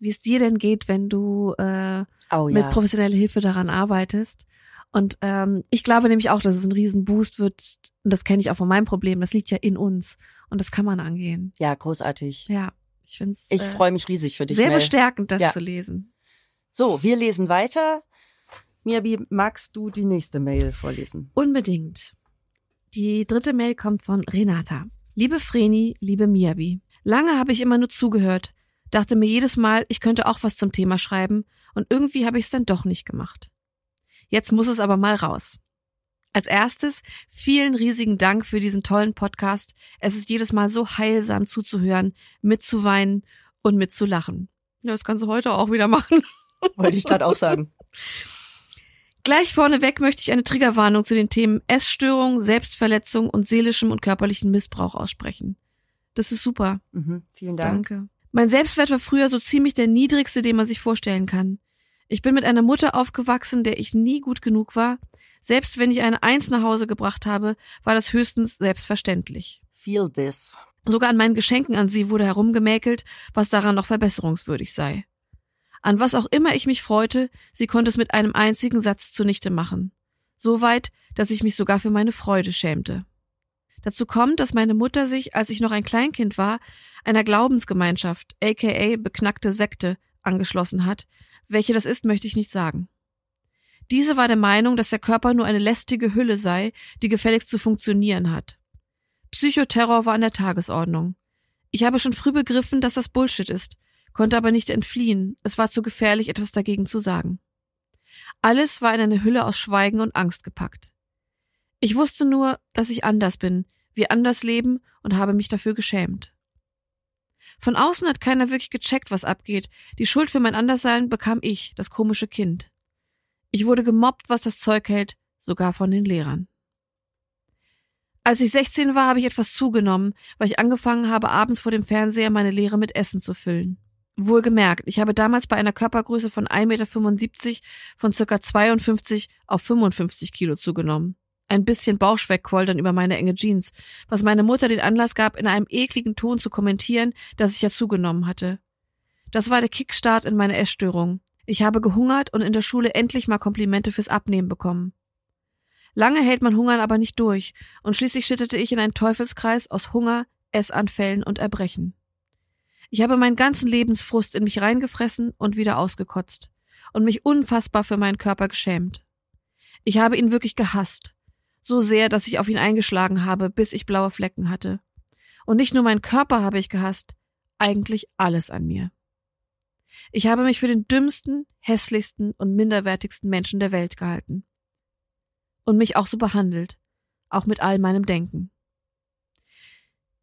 wie es dir denn geht, wenn du äh, Oh mit ja. professioneller Hilfe daran arbeitest. Und ähm, ich glaube nämlich auch, dass es ein Riesenboost wird. Und das kenne ich auch von meinem Problem. Das liegt ja in uns. Und das kann man angehen. Ja, großartig. Ja, ich finde es Ich äh, freue mich riesig für dich. sehr Mel. bestärkend, das Ja. zu lesen. So, wir lesen weiter. Miabi, magst du die nächste Mail vorlesen? Unbedingt. Die dritte Mail kommt von Renata. Liebe Vreni, liebe Miabi. Lange habe ich immer nur zugehört, dachte mir jedes Mal, ich könnte auch was zum Thema schreiben und irgendwie habe ich es dann doch nicht gemacht. Jetzt muss es aber mal raus. Als erstes vielen riesigen Dank für diesen tollen Podcast. Es ist jedes Mal so heilsam zuzuhören, mitzuweinen und mitzulachen. Ja, das kannst du heute auch wieder machen. Wollte ich gerade auch sagen. Gleich vorneweg möchte ich eine Triggerwarnung zu den Themen Essstörung, Selbstverletzung und seelischem und körperlichen Missbrauch aussprechen. Das ist super. Mhm. Vielen Dank. Danke. Mein Selbstwert war früher so ziemlich der niedrigste, den man sich vorstellen kann. Ich bin mit einer Mutter aufgewachsen, der ich nie gut genug war. Selbst wenn ich eine Eins nach Hause gebracht habe, war das höchstens selbstverständlich. Feel this. Sogar an meinen Geschenken an sie wurde herumgemäkelt, was daran noch verbesserungswürdig sei. An was auch immer ich mich freute, sie konnte es mit einem einzigen Satz zunichte machen. So weit, dass ich mich sogar für meine Freude schämte. Dazu kommt, dass meine Mutter sich, als ich noch ein Kleinkind war, einer Glaubensgemeinschaft, aka beknackte Sekte, angeschlossen hat. Welche das ist, möchte ich nicht sagen. Diese war der Meinung, dass der Körper nur eine lästige Hülle sei, die gefälligst zu funktionieren hat. Psychoterror war an der Tagesordnung. Ich habe schon früh begriffen, dass das Bullshit ist, konnte aber nicht entfliehen, es war zu gefährlich, etwas dagegen zu sagen. Alles war in eine Hülle aus Schweigen und Angst gepackt. Ich wusste nur, dass ich anders bin, wir anders leben und habe mich dafür geschämt. Von außen hat keiner wirklich gecheckt, was abgeht. Die Schuld für mein Anderssein bekam ich, das komische Kind. Ich wurde gemobbt, was das Zeug hält, sogar von den Lehrern. Als ich 16 war, habe ich etwas zugenommen, weil ich angefangen habe, abends vor dem Fernseher meine Leere mit Essen zu füllen. Wohlgemerkt, ich habe damals bei einer Körpergröße von 1,75 Meter von circa 52 auf 55 Kilo zugenommen. Ein bisschen Bauchschweck quoll dann über meine enge Jeans, was meine Mutter den Anlass gab, in einem ekligen Ton zu kommentieren, dass ich ja zugenommen hatte. Das war der Kickstart in meine Essstörung. Ich habe gehungert und in der Schule endlich mal Komplimente fürs Abnehmen bekommen. Lange hält man Hungern aber nicht durch, und schließlich schlitterte ich in einen Teufelskreis aus Hunger, Essanfällen und Erbrechen. Ich habe meinen ganzen Lebensfrust in mich reingefressen und wieder ausgekotzt und mich unfassbar für meinen Körper geschämt. Ich habe ihn wirklich gehasst, so sehr, dass ich auf ihn eingeschlagen habe, bis ich blaue Flecken hatte. Und nicht nur meinen Körper habe ich gehasst, eigentlich alles an mir. Ich habe mich für den dümmsten, hässlichsten und minderwertigsten Menschen der Welt gehalten. Und mich auch so behandelt, auch mit all meinem Denken.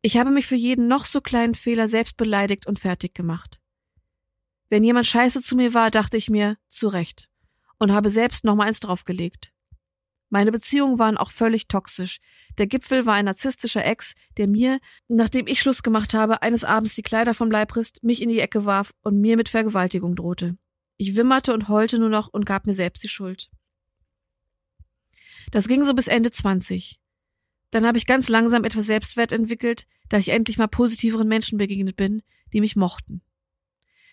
Ich habe mich für jeden noch so kleinen Fehler selbst beleidigt und fertig gemacht. Wenn jemand scheiße zu mir war, dachte ich mir, zu Recht, und habe selbst noch mal eins draufgelegt. Meine Beziehungen waren auch völlig toxisch. Der Gipfel war ein narzisstischer Ex, der mir, nachdem ich Schluss gemacht habe, eines Abends die Kleider vom Leib riss, mich in die Ecke warf und mir mit Vergewaltigung drohte. Ich wimmerte und heulte nur noch und gab mir selbst die Schuld. Das ging so bis Ende 20. Dann habe ich ganz langsam etwas Selbstwert entwickelt, da ich endlich mal positiveren Menschen begegnet bin, die mich mochten.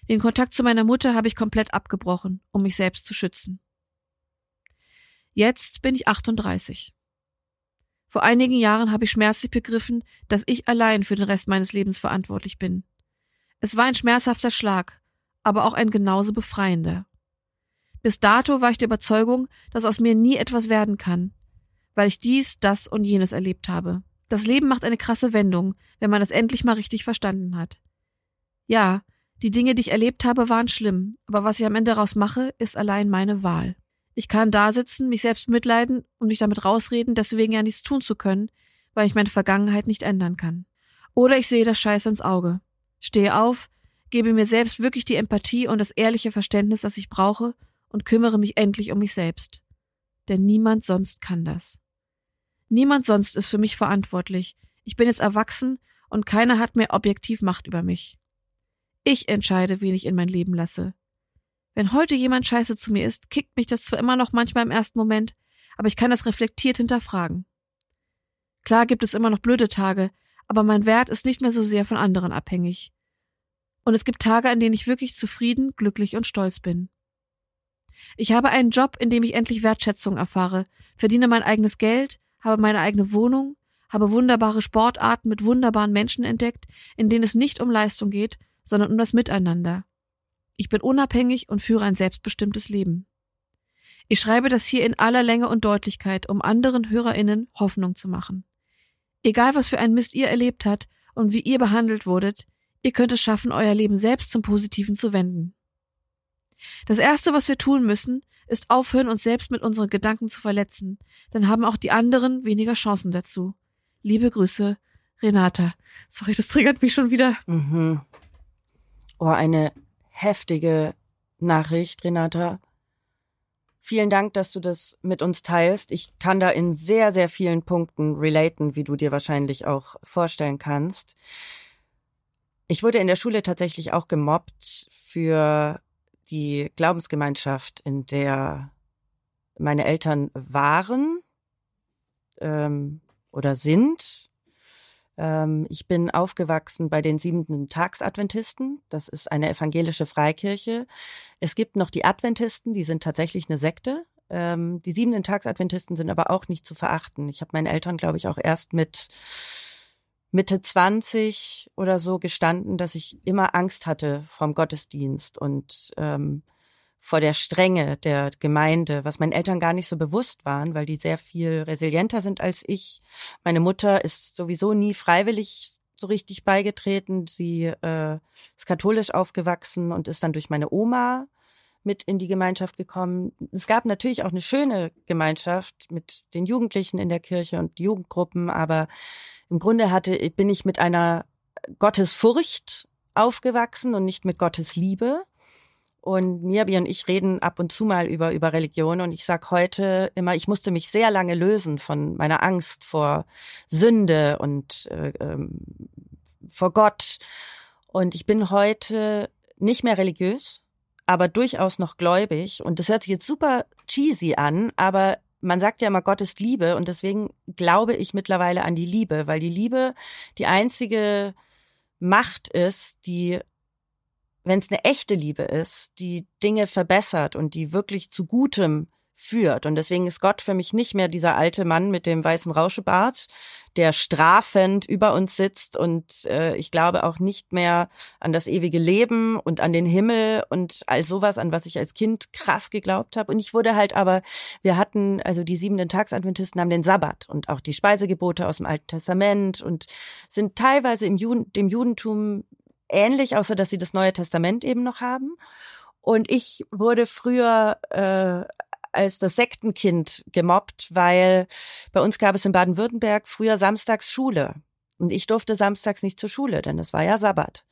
Den Kontakt zu meiner Mutter habe ich komplett abgebrochen, um mich selbst zu schützen. Jetzt bin ich 38. Vor einigen Jahren habe ich schmerzlich begriffen, dass ich allein für den Rest meines Lebens verantwortlich bin. Es war ein schmerzhafter Schlag, aber auch ein genauso befreiender. Bis dato war ich der Überzeugung, dass aus mir nie etwas werden kann, weil ich dies, das und jenes erlebt habe. Das Leben macht eine krasse Wendung, wenn man es endlich mal richtig verstanden hat. Ja, die Dinge, die ich erlebt habe, waren schlimm, aber was ich am Ende daraus mache, ist allein meine Wahl. Ich kann da sitzen, mich selbst mitleiden und mich damit rausreden, deswegen ja nichts tun zu können, weil ich meine Vergangenheit nicht ändern kann. Oder ich sehe das Scheiß ins Auge, stehe auf, gebe mir selbst wirklich die Empathie und das ehrliche Verständnis, das ich brauche, und kümmere mich endlich um mich selbst. Denn niemand sonst kann das. Niemand sonst ist für mich verantwortlich. Ich bin jetzt erwachsen und keiner hat mehr objektiv Macht über mich. Ich entscheide, wen ich in mein Leben lasse. Wenn heute jemand scheiße zu mir ist, kickt mich das zwar immer noch manchmal im ersten Moment, aber ich kann das reflektiert hinterfragen. Klar gibt es immer noch blöde Tage, aber mein Wert ist nicht mehr so sehr von anderen abhängig. Und es gibt Tage, an denen ich wirklich zufrieden, glücklich und stolz bin. Ich habe einen Job, in dem ich endlich Wertschätzung erfahre, verdiene mein eigenes Geld, habe meine eigene Wohnung, habe wunderbare Sportarten mit wunderbaren Menschen entdeckt, in denen es nicht um Leistung geht, sondern um das Miteinander. Ich bin unabhängig und führe ein selbstbestimmtes Leben. Ich schreibe das hier in aller Länge und Deutlichkeit, um anderen HörerInnen Hoffnung zu machen. Egal was für ein Mist ihr erlebt habt und wie ihr behandelt wurdet, ihr könnt es schaffen, euer Leben selbst zum Positiven zu wenden. Das erste, was wir tun müssen, ist aufhören, uns selbst mit unseren Gedanken zu verletzen. Dann haben auch die anderen weniger Chancen dazu. Liebe Grüße, Renata. Sorry, das triggert mich schon wieder. Mhm. Oh, eine heftige Nachricht, Renata. Vielen Dank, dass du das mit uns teilst. Ich kann da in sehr, sehr vielen Punkten relaten, wie du dir wahrscheinlich auch vorstellen kannst. Ich wurde in der Schule tatsächlich auch gemobbt für die Glaubensgemeinschaft, in der meine Eltern waren ähm, oder sind. Ähm, ich bin aufgewachsen bei den siebenten Tagsadventisten. Das ist eine evangelische Freikirche. Es gibt noch die Adventisten, die sind tatsächlich eine Sekte. Ähm, die siebenten Tagsadventisten sind aber auch nicht zu verachten. Ich habe meinen Eltern, glaube ich, auch erst mit Mitte 20 oder so gestanden, dass ich immer Angst hatte vom Gottesdienst und ähm, vor der Strenge der Gemeinde, was meinen Eltern gar nicht so bewusst waren, weil die sehr viel resilienter sind als ich. Meine Mutter ist sowieso nie freiwillig so richtig beigetreten. Sie äh, ist katholisch aufgewachsen und ist dann durch meine Oma mit in die Gemeinschaft gekommen. Es gab natürlich auch eine schöne Gemeinschaft mit den Jugendlichen in der Kirche und Jugendgruppen, aber im Grunde hatte, bin ich mit einer Gottesfurcht aufgewachsen und nicht mit Gottes Liebe. Und Mirbi und ich reden ab und zu mal über, über Religion und ich sag heute immer, ich musste mich sehr lange lösen von meiner Angst vor Sünde und äh, ähm, vor Gott. Und ich bin heute nicht mehr religiös, aber durchaus noch gläubig. Und das hört sich jetzt super cheesy an, aber man sagt ja immer, Gott ist Liebe und deswegen glaube ich mittlerweile an die Liebe, weil die Liebe die einzige Macht ist, die wenn es eine echte Liebe ist, die Dinge verbessert und die wirklich zu Gutem führt. Und deswegen ist Gott für mich nicht mehr dieser alte Mann mit dem weißen Rauschebart, der strafend über uns sitzt. Und äh, ich glaube auch nicht mehr an das ewige Leben und an den Himmel und all sowas, an was ich als Kind krass geglaubt habe. Und ich wurde halt aber, wir hatten, also die siebenten Tagsadventisten haben den Sabbat und auch die Speisegebote aus dem Alten Testament und sind teilweise im Juden, dem Judentum ähnlich, außer dass sie das Neue Testament eben noch haben. Und ich wurde früher äh, als das Sektenkind gemobbt, weil bei uns gab es in Baden-Württemberg früher samstags Schule. Und ich durfte samstags nicht zur Schule, denn es war ja Sabbat.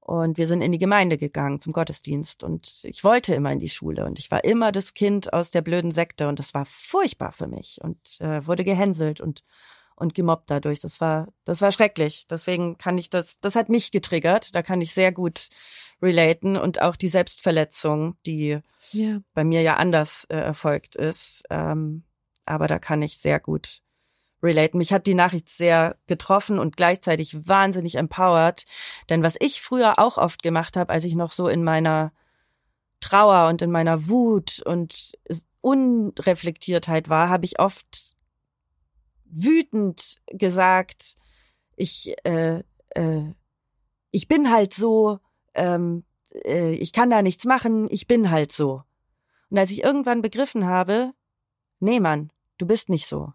Und wir sind in die Gemeinde gegangen zum Gottesdienst und ich wollte immer in die Schule und ich war immer das Kind aus der blöden Sekte und das war furchtbar für mich und äh, wurde gehänselt und und gemobbt dadurch. Das war, das war schrecklich. Deswegen kann ich das, das hat mich getriggert. Da kann ich sehr gut relaten und auch die Selbstverletzung, die ja. bei mir ja anders äh, erfolgt ist. Ähm, aber da kann ich sehr gut relaten. Mich hat die Nachricht sehr getroffen und gleichzeitig wahnsinnig empowered. Denn was ich früher auch oft gemacht habe, als ich noch so in meiner Trauer und in meiner Wut und Unreflektiertheit war, habe ich oft wütend gesagt, ich, äh, äh, ich bin halt so, ähm, äh, ich kann da nichts machen, ich bin halt so. Und als ich irgendwann begriffen habe, nee Mann, du bist nicht so.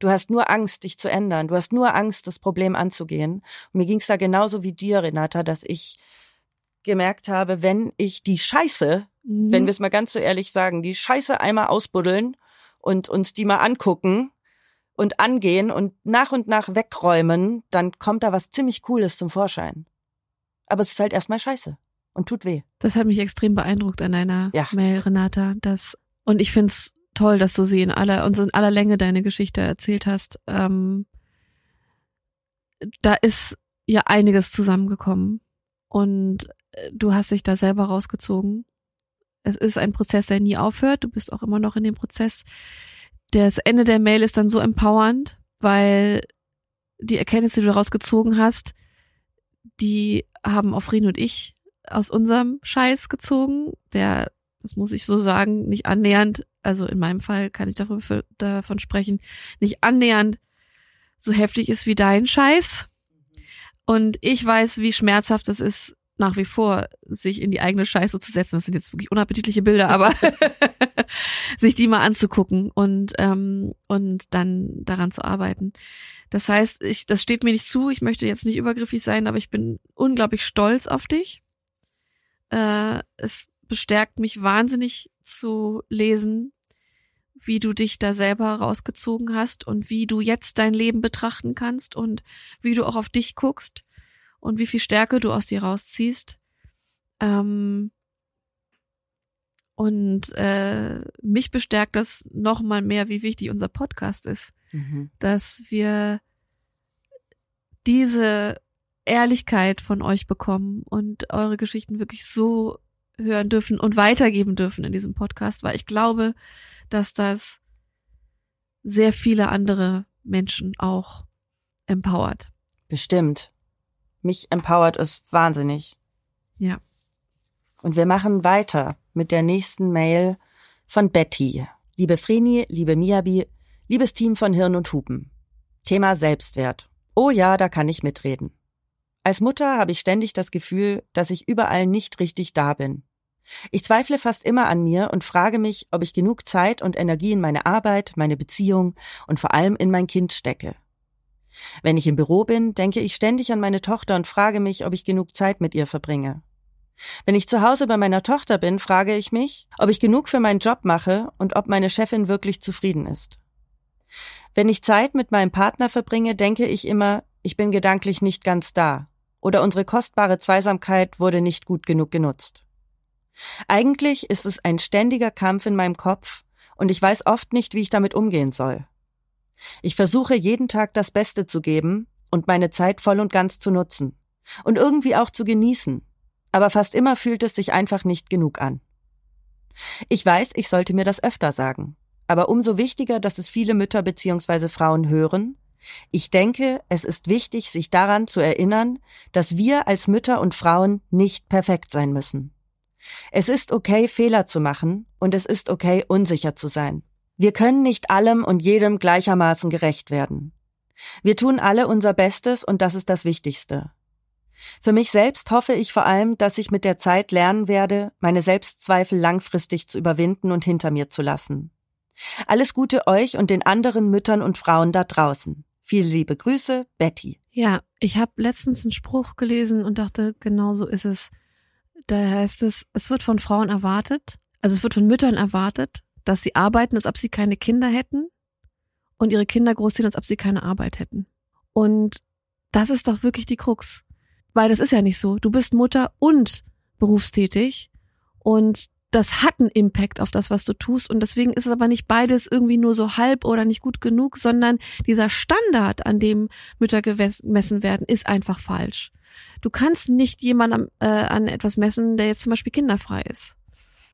Du hast nur Angst, dich zu ändern. Du hast nur Angst, das Problem anzugehen. Und mir ging es da genauso wie dir, Renata, dass ich gemerkt habe, wenn ich die Scheiße, mhm. wenn wir es mal ganz so ehrlich sagen, die Scheiße einmal ausbuddeln und uns die mal angucken, und angehen und nach und nach wegräumen, dann kommt da was ziemlich Cooles zum Vorschein. Aber es ist halt erstmal scheiße und tut weh. Das hat mich extrem beeindruckt an deiner ja. Mail, Renata. Das, und ich find's toll, dass du sie in aller, uns in aller Länge deine Geschichte erzählt hast. Ähm, da ist ja einiges zusammengekommen. Und äh, du hast dich da selber rausgezogen. Es ist ein Prozess, der nie aufhört. Du bist auch immer noch in dem Prozess. Das Ende der Mail ist dann so empowernd, weil die Erkenntnisse, die du rausgezogen hast, die haben auch Frieden und ich aus unserem Scheiß gezogen, der, das muss ich so sagen, nicht annähernd, also in meinem Fall kann ich darüber, davon sprechen, nicht annähernd so heftig ist wie dein Scheiß. Und ich weiß, wie schmerzhaft es ist, nach wie vor sich in die eigene Scheiße zu setzen. Das sind jetzt wirklich unappetitliche Bilder, aber sich die mal anzugucken und ähm, und dann daran zu arbeiten. Das heißt, ich, das steht mir nicht zu. Ich möchte jetzt nicht übergriffig sein, aber ich bin unglaublich stolz auf dich. Äh, es bestärkt mich wahnsinnig zu lesen, wie du dich da selber rausgezogen hast und wie du jetzt dein Leben betrachten kannst und wie du auch auf dich guckst und wie viel Stärke du aus dir rausziehst. Ähm und äh, mich bestärkt das noch mal mehr, wie wichtig unser Podcast ist, mhm. dass wir diese Ehrlichkeit von euch bekommen und eure Geschichten wirklich so hören dürfen und weitergeben dürfen in diesem Podcast, weil ich glaube, dass das sehr viele andere Menschen auch empowert. Bestimmt. Mich empowert es wahnsinnig. Ja. Und wir machen weiter mit der nächsten Mail von Betty. Liebe Vreni, liebe Miyabi, liebes Team von Hirn und Hupen. Thema Selbstwert. Oh ja, da kann ich mitreden. Als Mutter habe ich ständig das Gefühl, dass ich überall nicht richtig da bin. Ich zweifle fast immer an mir und frage mich, ob ich genug Zeit und Energie in meine Arbeit, meine Beziehung und vor allem in mein Kind stecke. Wenn ich im Büro bin, denke ich ständig an meine Tochter und frage mich, ob ich genug Zeit mit ihr verbringe. Wenn ich zu Hause bei meiner Tochter bin, frage ich mich, ob ich genug für meinen Job mache und ob meine Chefin wirklich zufrieden ist. Wenn ich Zeit mit meinem Partner verbringe, denke ich immer, ich bin gedanklich nicht ganz da oder unsere kostbare Zweisamkeit wurde nicht gut genug genutzt. Eigentlich ist es ein ständiger Kampf in meinem Kopf und ich weiß oft nicht, wie ich damit umgehen soll. Ich versuche jeden Tag das Beste zu geben und meine Zeit voll und ganz zu nutzen und irgendwie auch zu genießen, aber fast immer fühlt es sich einfach nicht genug an. Ich weiß, ich sollte mir das öfter sagen, aber umso wichtiger, dass es viele Mütter bzw. Frauen hören. Ich denke, es ist wichtig, sich daran zu erinnern, dass wir als Mütter und Frauen nicht perfekt sein müssen. Es ist okay, Fehler zu machen, und es ist okay, unsicher zu sein. Wir können nicht allem und jedem gleichermaßen gerecht werden. Wir tun alle unser Bestes und das ist das Wichtigste. Für mich selbst hoffe ich vor allem, dass ich mit der Zeit lernen werde, meine Selbstzweifel langfristig zu überwinden und hinter mir zu lassen. Alles Gute euch und den anderen Müttern und Frauen da draußen. Viele liebe Grüße, Betty. Ja, ich habe letztens einen Spruch gelesen und dachte, genau so ist es. Da heißt es, es wird von Frauen erwartet, also es wird von Müttern erwartet, dass sie arbeiten, als ob sie keine Kinder hätten und ihre Kinder großziehen, als ob sie keine Arbeit hätten. Und das ist doch wirklich die Krux. Weil das ist ja nicht so. Du bist Mutter und berufstätig und das hat einen Impact auf das, was du tust. Und deswegen ist es aber nicht beides irgendwie nur so halb oder nicht gut genug, sondern dieser Standard, an dem Mütter gemessen werden, ist einfach falsch. Du kannst nicht jemanden äh, an etwas messen, der jetzt zum Beispiel kinderfrei ist.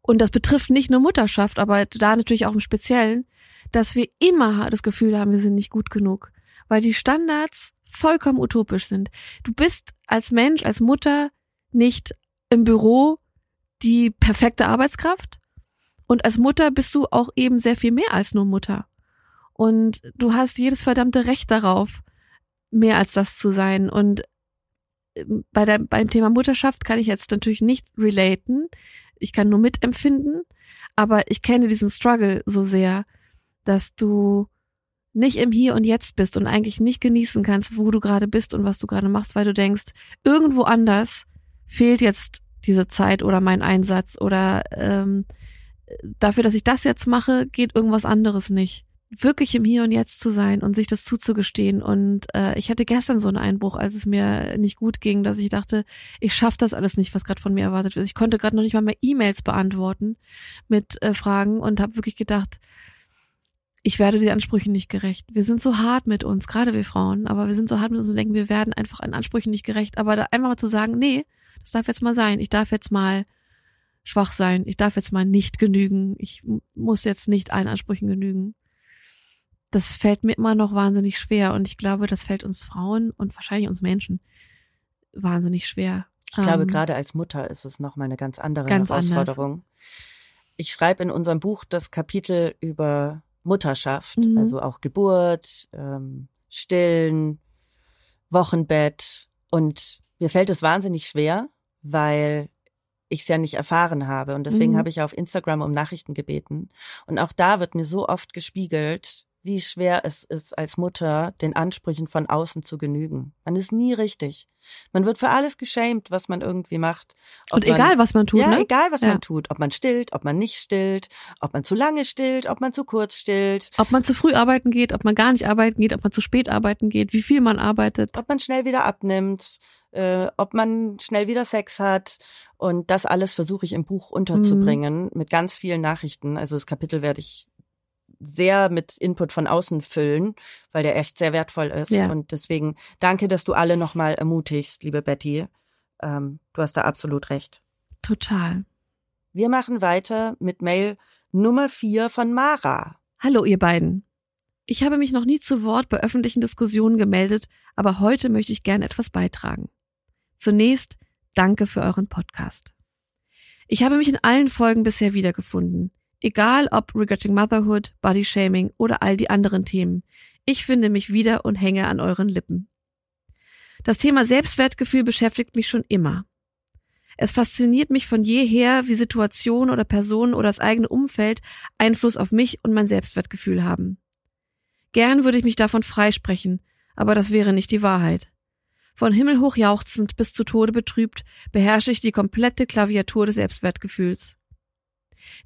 Und das betrifft nicht nur Mutterschaft, aber da natürlich auch im Speziellen, dass wir immer das Gefühl haben, wir sind nicht gut genug, weil die Standards vollkommen utopisch sind. Du bist als Mensch, als Mutter nicht im Büro die perfekte Arbeitskraft und als Mutter bist du auch eben sehr viel mehr als nur Mutter. Und du hast jedes verdammte Recht darauf, mehr als das zu sein. Und ähm, bei der, beim Thema Mutterschaft kann ich jetzt natürlich nicht relaten. Ich kann nur mitempfinden. Aber ich kenne diesen Struggle so sehr, dass du nicht im Hier und Jetzt bist und eigentlich nicht genießen kannst, wo du gerade bist und was du gerade machst, weil du denkst, irgendwo anders fehlt jetzt diese Zeit oder mein Einsatz oder ähm, dafür, dass ich das jetzt mache, geht irgendwas anderes nicht. Wirklich im Hier und Jetzt zu sein und sich das zuzugestehen. Und äh, ich hatte gestern so einen Einbruch, als es mir nicht gut ging, dass ich dachte, ich schaffe das alles nicht, was gerade von mir erwartet wird. Ich konnte gerade noch nicht mal mehr E-Mails beantworten mit äh, Fragen und habe wirklich gedacht, ich werde den Ansprüchen nicht gerecht. Wir sind so hart mit uns, gerade wir Frauen, aber wir sind so hart mit uns und denken, wir werden einfach an Ansprüchen nicht gerecht. Aber da einfach mal zu sagen, nee, das darf jetzt mal sein. Ich darf jetzt mal schwach sein. Ich darf jetzt mal nicht genügen. Ich muss jetzt nicht allen Ansprüchen genügen. Das fällt mir immer noch wahnsinnig schwer und ich glaube, das fällt uns Frauen und wahrscheinlich uns Menschen wahnsinnig schwer. Ich glaube, ähm, gerade als Mutter ist es nochmal eine ganz andere ganz Herausforderung. Anders. Ich schreibe in unserem Buch das Kapitel über Mutterschaft, mhm. also auch Geburt, ähm, Stillen, Wochenbett. Und mir fällt es wahnsinnig schwer, weil ich es ja nicht erfahren habe. Und deswegen mhm. habe ich auf Instagram um Nachrichten gebeten. Und auch da wird mir so oft gespiegelt, wie schwer es ist, als Mutter den Ansprüchen von außen zu genügen. Man ist nie richtig. Man wird für alles geschämt, was man irgendwie macht. Ob und egal, man, was man tut. Ja, ne? egal, was ja. man tut. Ob man stillt, ob man nicht stillt, ob man zu lange stillt, ob man zu kurz stillt. Ob man zu früh arbeiten geht, ob man gar nicht arbeiten geht, ob man zu spät arbeiten geht, wie viel man arbeitet. Ob man schnell wieder abnimmt, äh, ob man schnell wieder Sex hat. Und das alles versuche ich im Buch unterzubringen mhm. mit ganz vielen Nachrichten. Also das Kapitel werde ich sehr mit Input von außen füllen, weil der echt sehr wertvoll ist. Ja. Und deswegen danke, dass du alle nochmal ermutigst, liebe Betty. Ähm, du hast da absolut recht. Total. Wir machen weiter mit Mail Nummer vier von Mara. Hallo, ihr beiden. Ich habe mich noch nie zu Wort bei öffentlichen Diskussionen gemeldet, aber heute möchte ich gern etwas beitragen. Zunächst danke für euren Podcast. Ich habe mich in allen Folgen bisher wiedergefunden. Egal ob Regretting Motherhood, Body Shaming oder all die anderen Themen. Ich finde mich wieder und hänge an euren Lippen. Das Thema Selbstwertgefühl beschäftigt mich schon immer. Es fasziniert mich von jeher, wie Situationen oder Personen oder das eigene Umfeld Einfluss auf mich und mein Selbstwertgefühl haben. Gern würde ich mich davon freisprechen, aber das wäre nicht die Wahrheit. Von himmelhoch jauchzend bis zu Tode betrübt beherrsche ich die komplette Klaviatur des Selbstwertgefühls.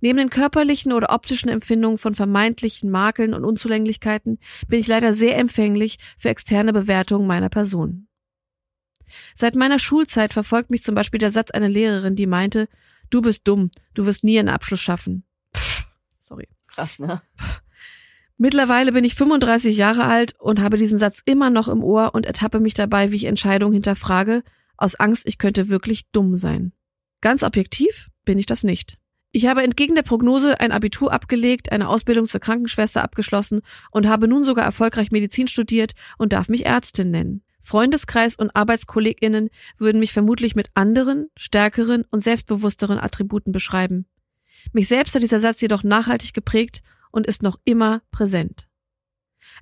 Neben den körperlichen oder optischen Empfindungen von vermeintlichen Makeln und Unzulänglichkeiten bin ich leider sehr empfänglich für externe Bewertungen meiner Person. Seit meiner Schulzeit verfolgt mich zum Beispiel der Satz einer Lehrerin, die meinte, du bist dumm, du wirst nie einen Abschluss schaffen. Pff, sorry. Krass, ne? Mittlerweile bin ich 35 Jahre alt und habe diesen Satz immer noch im Ohr und ertappe mich dabei, wie ich Entscheidungen hinterfrage, aus Angst, ich könnte wirklich dumm sein. Ganz objektiv bin ich das nicht. Ich habe entgegen der Prognose ein Abitur abgelegt, eine Ausbildung zur Krankenschwester abgeschlossen und habe nun sogar erfolgreich Medizin studiert und darf mich Ärztin nennen. Freundeskreis und Arbeitskolleginnen würden mich vermutlich mit anderen, stärkeren und selbstbewussteren Attributen beschreiben. Mich selbst hat dieser Satz jedoch nachhaltig geprägt und ist noch immer präsent.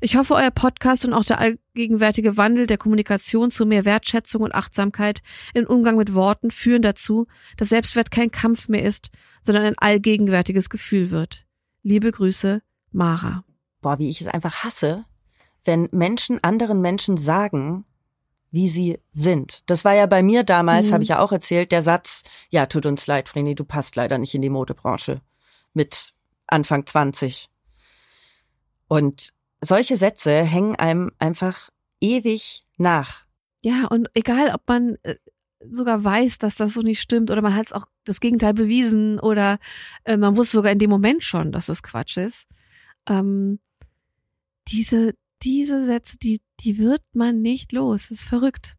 Ich hoffe, euer Podcast und auch der allgegenwärtige Wandel der Kommunikation zu mehr Wertschätzung und Achtsamkeit im Umgang mit Worten führen dazu, dass Selbstwert kein Kampf mehr ist, sondern ein allgegenwärtiges Gefühl wird. Liebe Grüße, Mara. Boah, wie ich es einfach hasse, wenn Menschen anderen Menschen sagen, wie sie sind. Das war ja bei mir damals, mhm. habe ich ja auch erzählt, der Satz, ja, tut uns leid, Vreni, du passt leider nicht in die Modebranche mit Anfang 20. Und solche Sätze hängen einem einfach ewig nach. Ja, und egal, ob man äh, sogar weiß, dass das so nicht stimmt oder man hat es auch das Gegenteil bewiesen oder äh, man wusste sogar in dem Moment schon, dass das Quatsch ist. Ähm, diese, diese Sätze, die, die wird man nicht los. Das ist verrückt.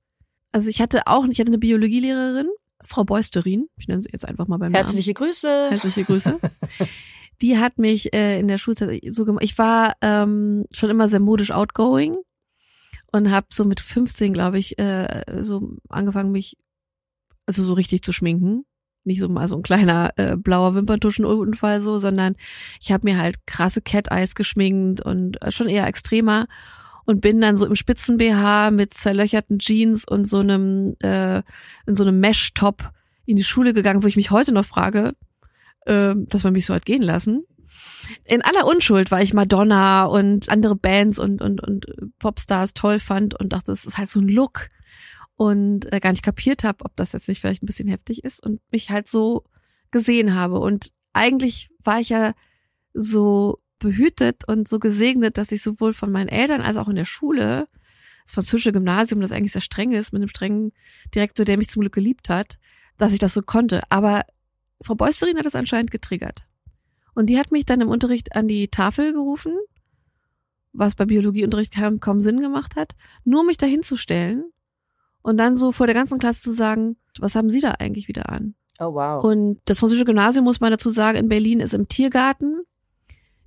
Also ich hatte auch, ich hatte eine Biologielehrerin, Frau Beusterin, ich nenne sie jetzt einfach mal beim Herzliche Namen. Grüße. Herzliche Grüße. die hat mich äh, in der Schulzeit so gemacht. Ich war ähm, schon immer sehr modisch outgoing und habe so mit 15, glaube ich, äh, so angefangen, mich also so richtig zu schminken. Nicht so mal so ein kleiner äh, blauer Wimperntuschenunfall so, sondern ich habe mir halt krasse Cat-Eyes geschminkt und äh, schon eher extremer und bin dann so im Spitzen-BH mit zerlöcherten Jeans und so einem äh, in so einem Mesh-Top in die Schule gegangen, wo ich mich heute noch frage, äh, dass man mich so hat gehen lassen. In aller Unschuld, weil ich Madonna und andere Bands und, und, und Popstars toll fand und dachte, das ist halt so ein Look und äh, gar nicht kapiert habe, ob das jetzt nicht vielleicht ein bisschen heftig ist und mich halt so gesehen habe. Und eigentlich war ich ja so behütet und so gesegnet, dass ich sowohl von meinen Eltern als auch in der Schule, das französische Gymnasium, das eigentlich sehr streng ist, mit einem strengen Direktor, der mich zum Glück geliebt hat, dass ich das so konnte. Aber Frau Beusterin hat das anscheinend getriggert. Und die hat mich dann im Unterricht an die Tafel gerufen, was bei Biologieunterricht kaum, kaum Sinn gemacht hat, nur mich dahinzustellen und dann so vor der ganzen Klasse zu sagen, was haben Sie da eigentlich wieder an? Oh wow. Und das französische Gymnasium, muss man dazu sagen, in Berlin ist im Tiergarten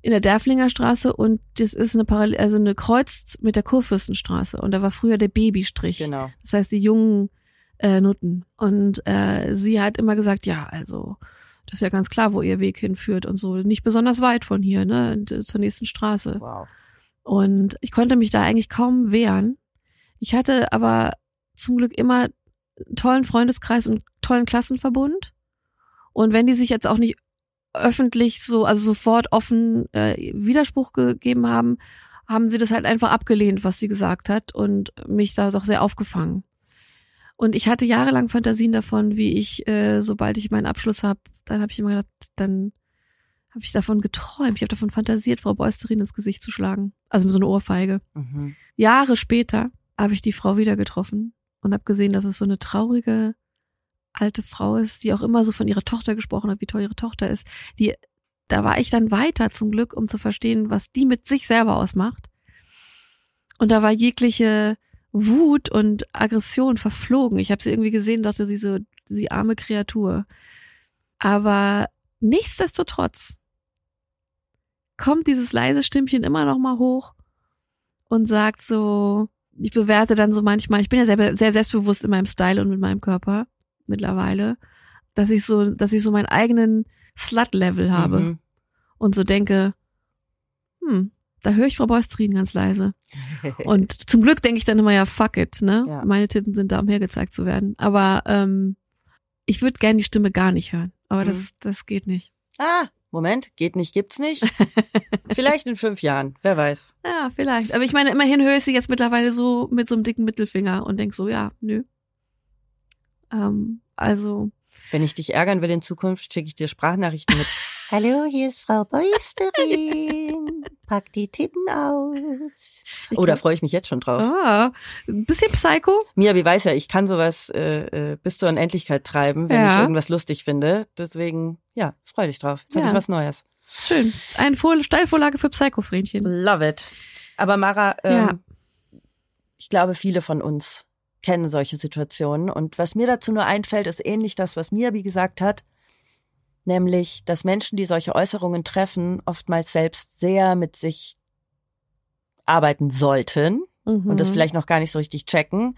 in der Derflinger Straße und das ist eine Parallel, also eine Kreuz mit der Kurfürstenstraße und da war früher der Babystrich. genau. Das heißt, die jungen äh, Nutten. Und äh, sie hat immer gesagt, ja, also das ist ja ganz klar, wo ihr Weg hinführt und so. Nicht besonders weit von hier, ne, und, zur nächsten Straße. Wow. Und ich konnte mich da eigentlich kaum wehren. Ich hatte aber zum Glück immer einen tollen Freundeskreis und einen tollen Klassenverbund. Und wenn die sich jetzt auch nicht öffentlich so, also sofort offen äh, Widerspruch gegeben haben, haben sie das halt einfach abgelehnt, was sie gesagt hat und mich da doch sehr aufgefangen. Und ich hatte jahrelang Fantasien davon, wie ich, äh, sobald ich meinen Abschluss habe, dann habe ich immer gedacht, dann habe ich davon geträumt, ich habe davon fantasiert, Frau Beusterin ins Gesicht zu schlagen. Also so eine Ohrfeige. Mhm. Jahre später habe ich die Frau wieder getroffen und habe gesehen, dass es so eine traurige alte Frau ist, die auch immer so von ihrer Tochter gesprochen hat, wie toll ihre Tochter ist. Die, da war ich dann weiter zum Glück, um zu verstehen, was die mit sich selber ausmacht. Und da war jegliche Wut und Aggression verflogen. Ich habe sie irgendwie gesehen, dachte sie so, sie arme Kreatur. Aber nichtsdestotrotz kommt dieses leise Stimmchen immer noch mal hoch und sagt so, ich bewerte dann so manchmal, ich bin ja sehr, sehr selbstbewusst in meinem Style und mit meinem Körper mittlerweile, dass ich so, dass ich so meinen eigenen Slut-Level habe Mhm. und so denke, hm, da höre ich Frau Beustrin ganz leise. Und zum Glück denke ich dann immer, ja, fuck it, ne? Ja. Meine Titten sind da, um hergezeigt zu werden. Aber ähm, ich würde gerne die Stimme gar nicht hören. Aber Mhm. das, das geht nicht. ah, Moment, geht nicht, gibt's nicht. Vielleicht in fünf Jahren, wer weiß. Ja, vielleicht. Aber ich meine, immerhin höre ich sie jetzt mittlerweile so mit so einem dicken Mittelfinger und denk so, ja, nö. Ähm, also, Wenn ich dich ärgern will in Zukunft, schicke ich dir Sprachnachrichten mit. Hallo, hier ist Frau Beusterin. Pack die Titten aus. ich Oh, da freue ich mich jetzt schon drauf. ah, bisschen Psycho. Mia, wie weiß ja, ich kann sowas äh, äh, bis zur Unendlichkeit treiben, wenn Ja. ich irgendwas lustig finde. Deswegen, ja, freu dich drauf. Jetzt Ja. ich was Neues. Schön. Eine Vor Steilvorlage für Psycho-Frähnchen. Love it. Aber Mara, ähm, Ja. ich glaube, viele von uns kennen solche Situationen. Und was mir dazu nur einfällt, ist ähnlich das, was Miabi gesagt hat. Nämlich, dass Menschen, die solche Äußerungen treffen, oftmals selbst sehr mit sich arbeiten sollten und das Mhm. vielleicht noch gar nicht so richtig checken.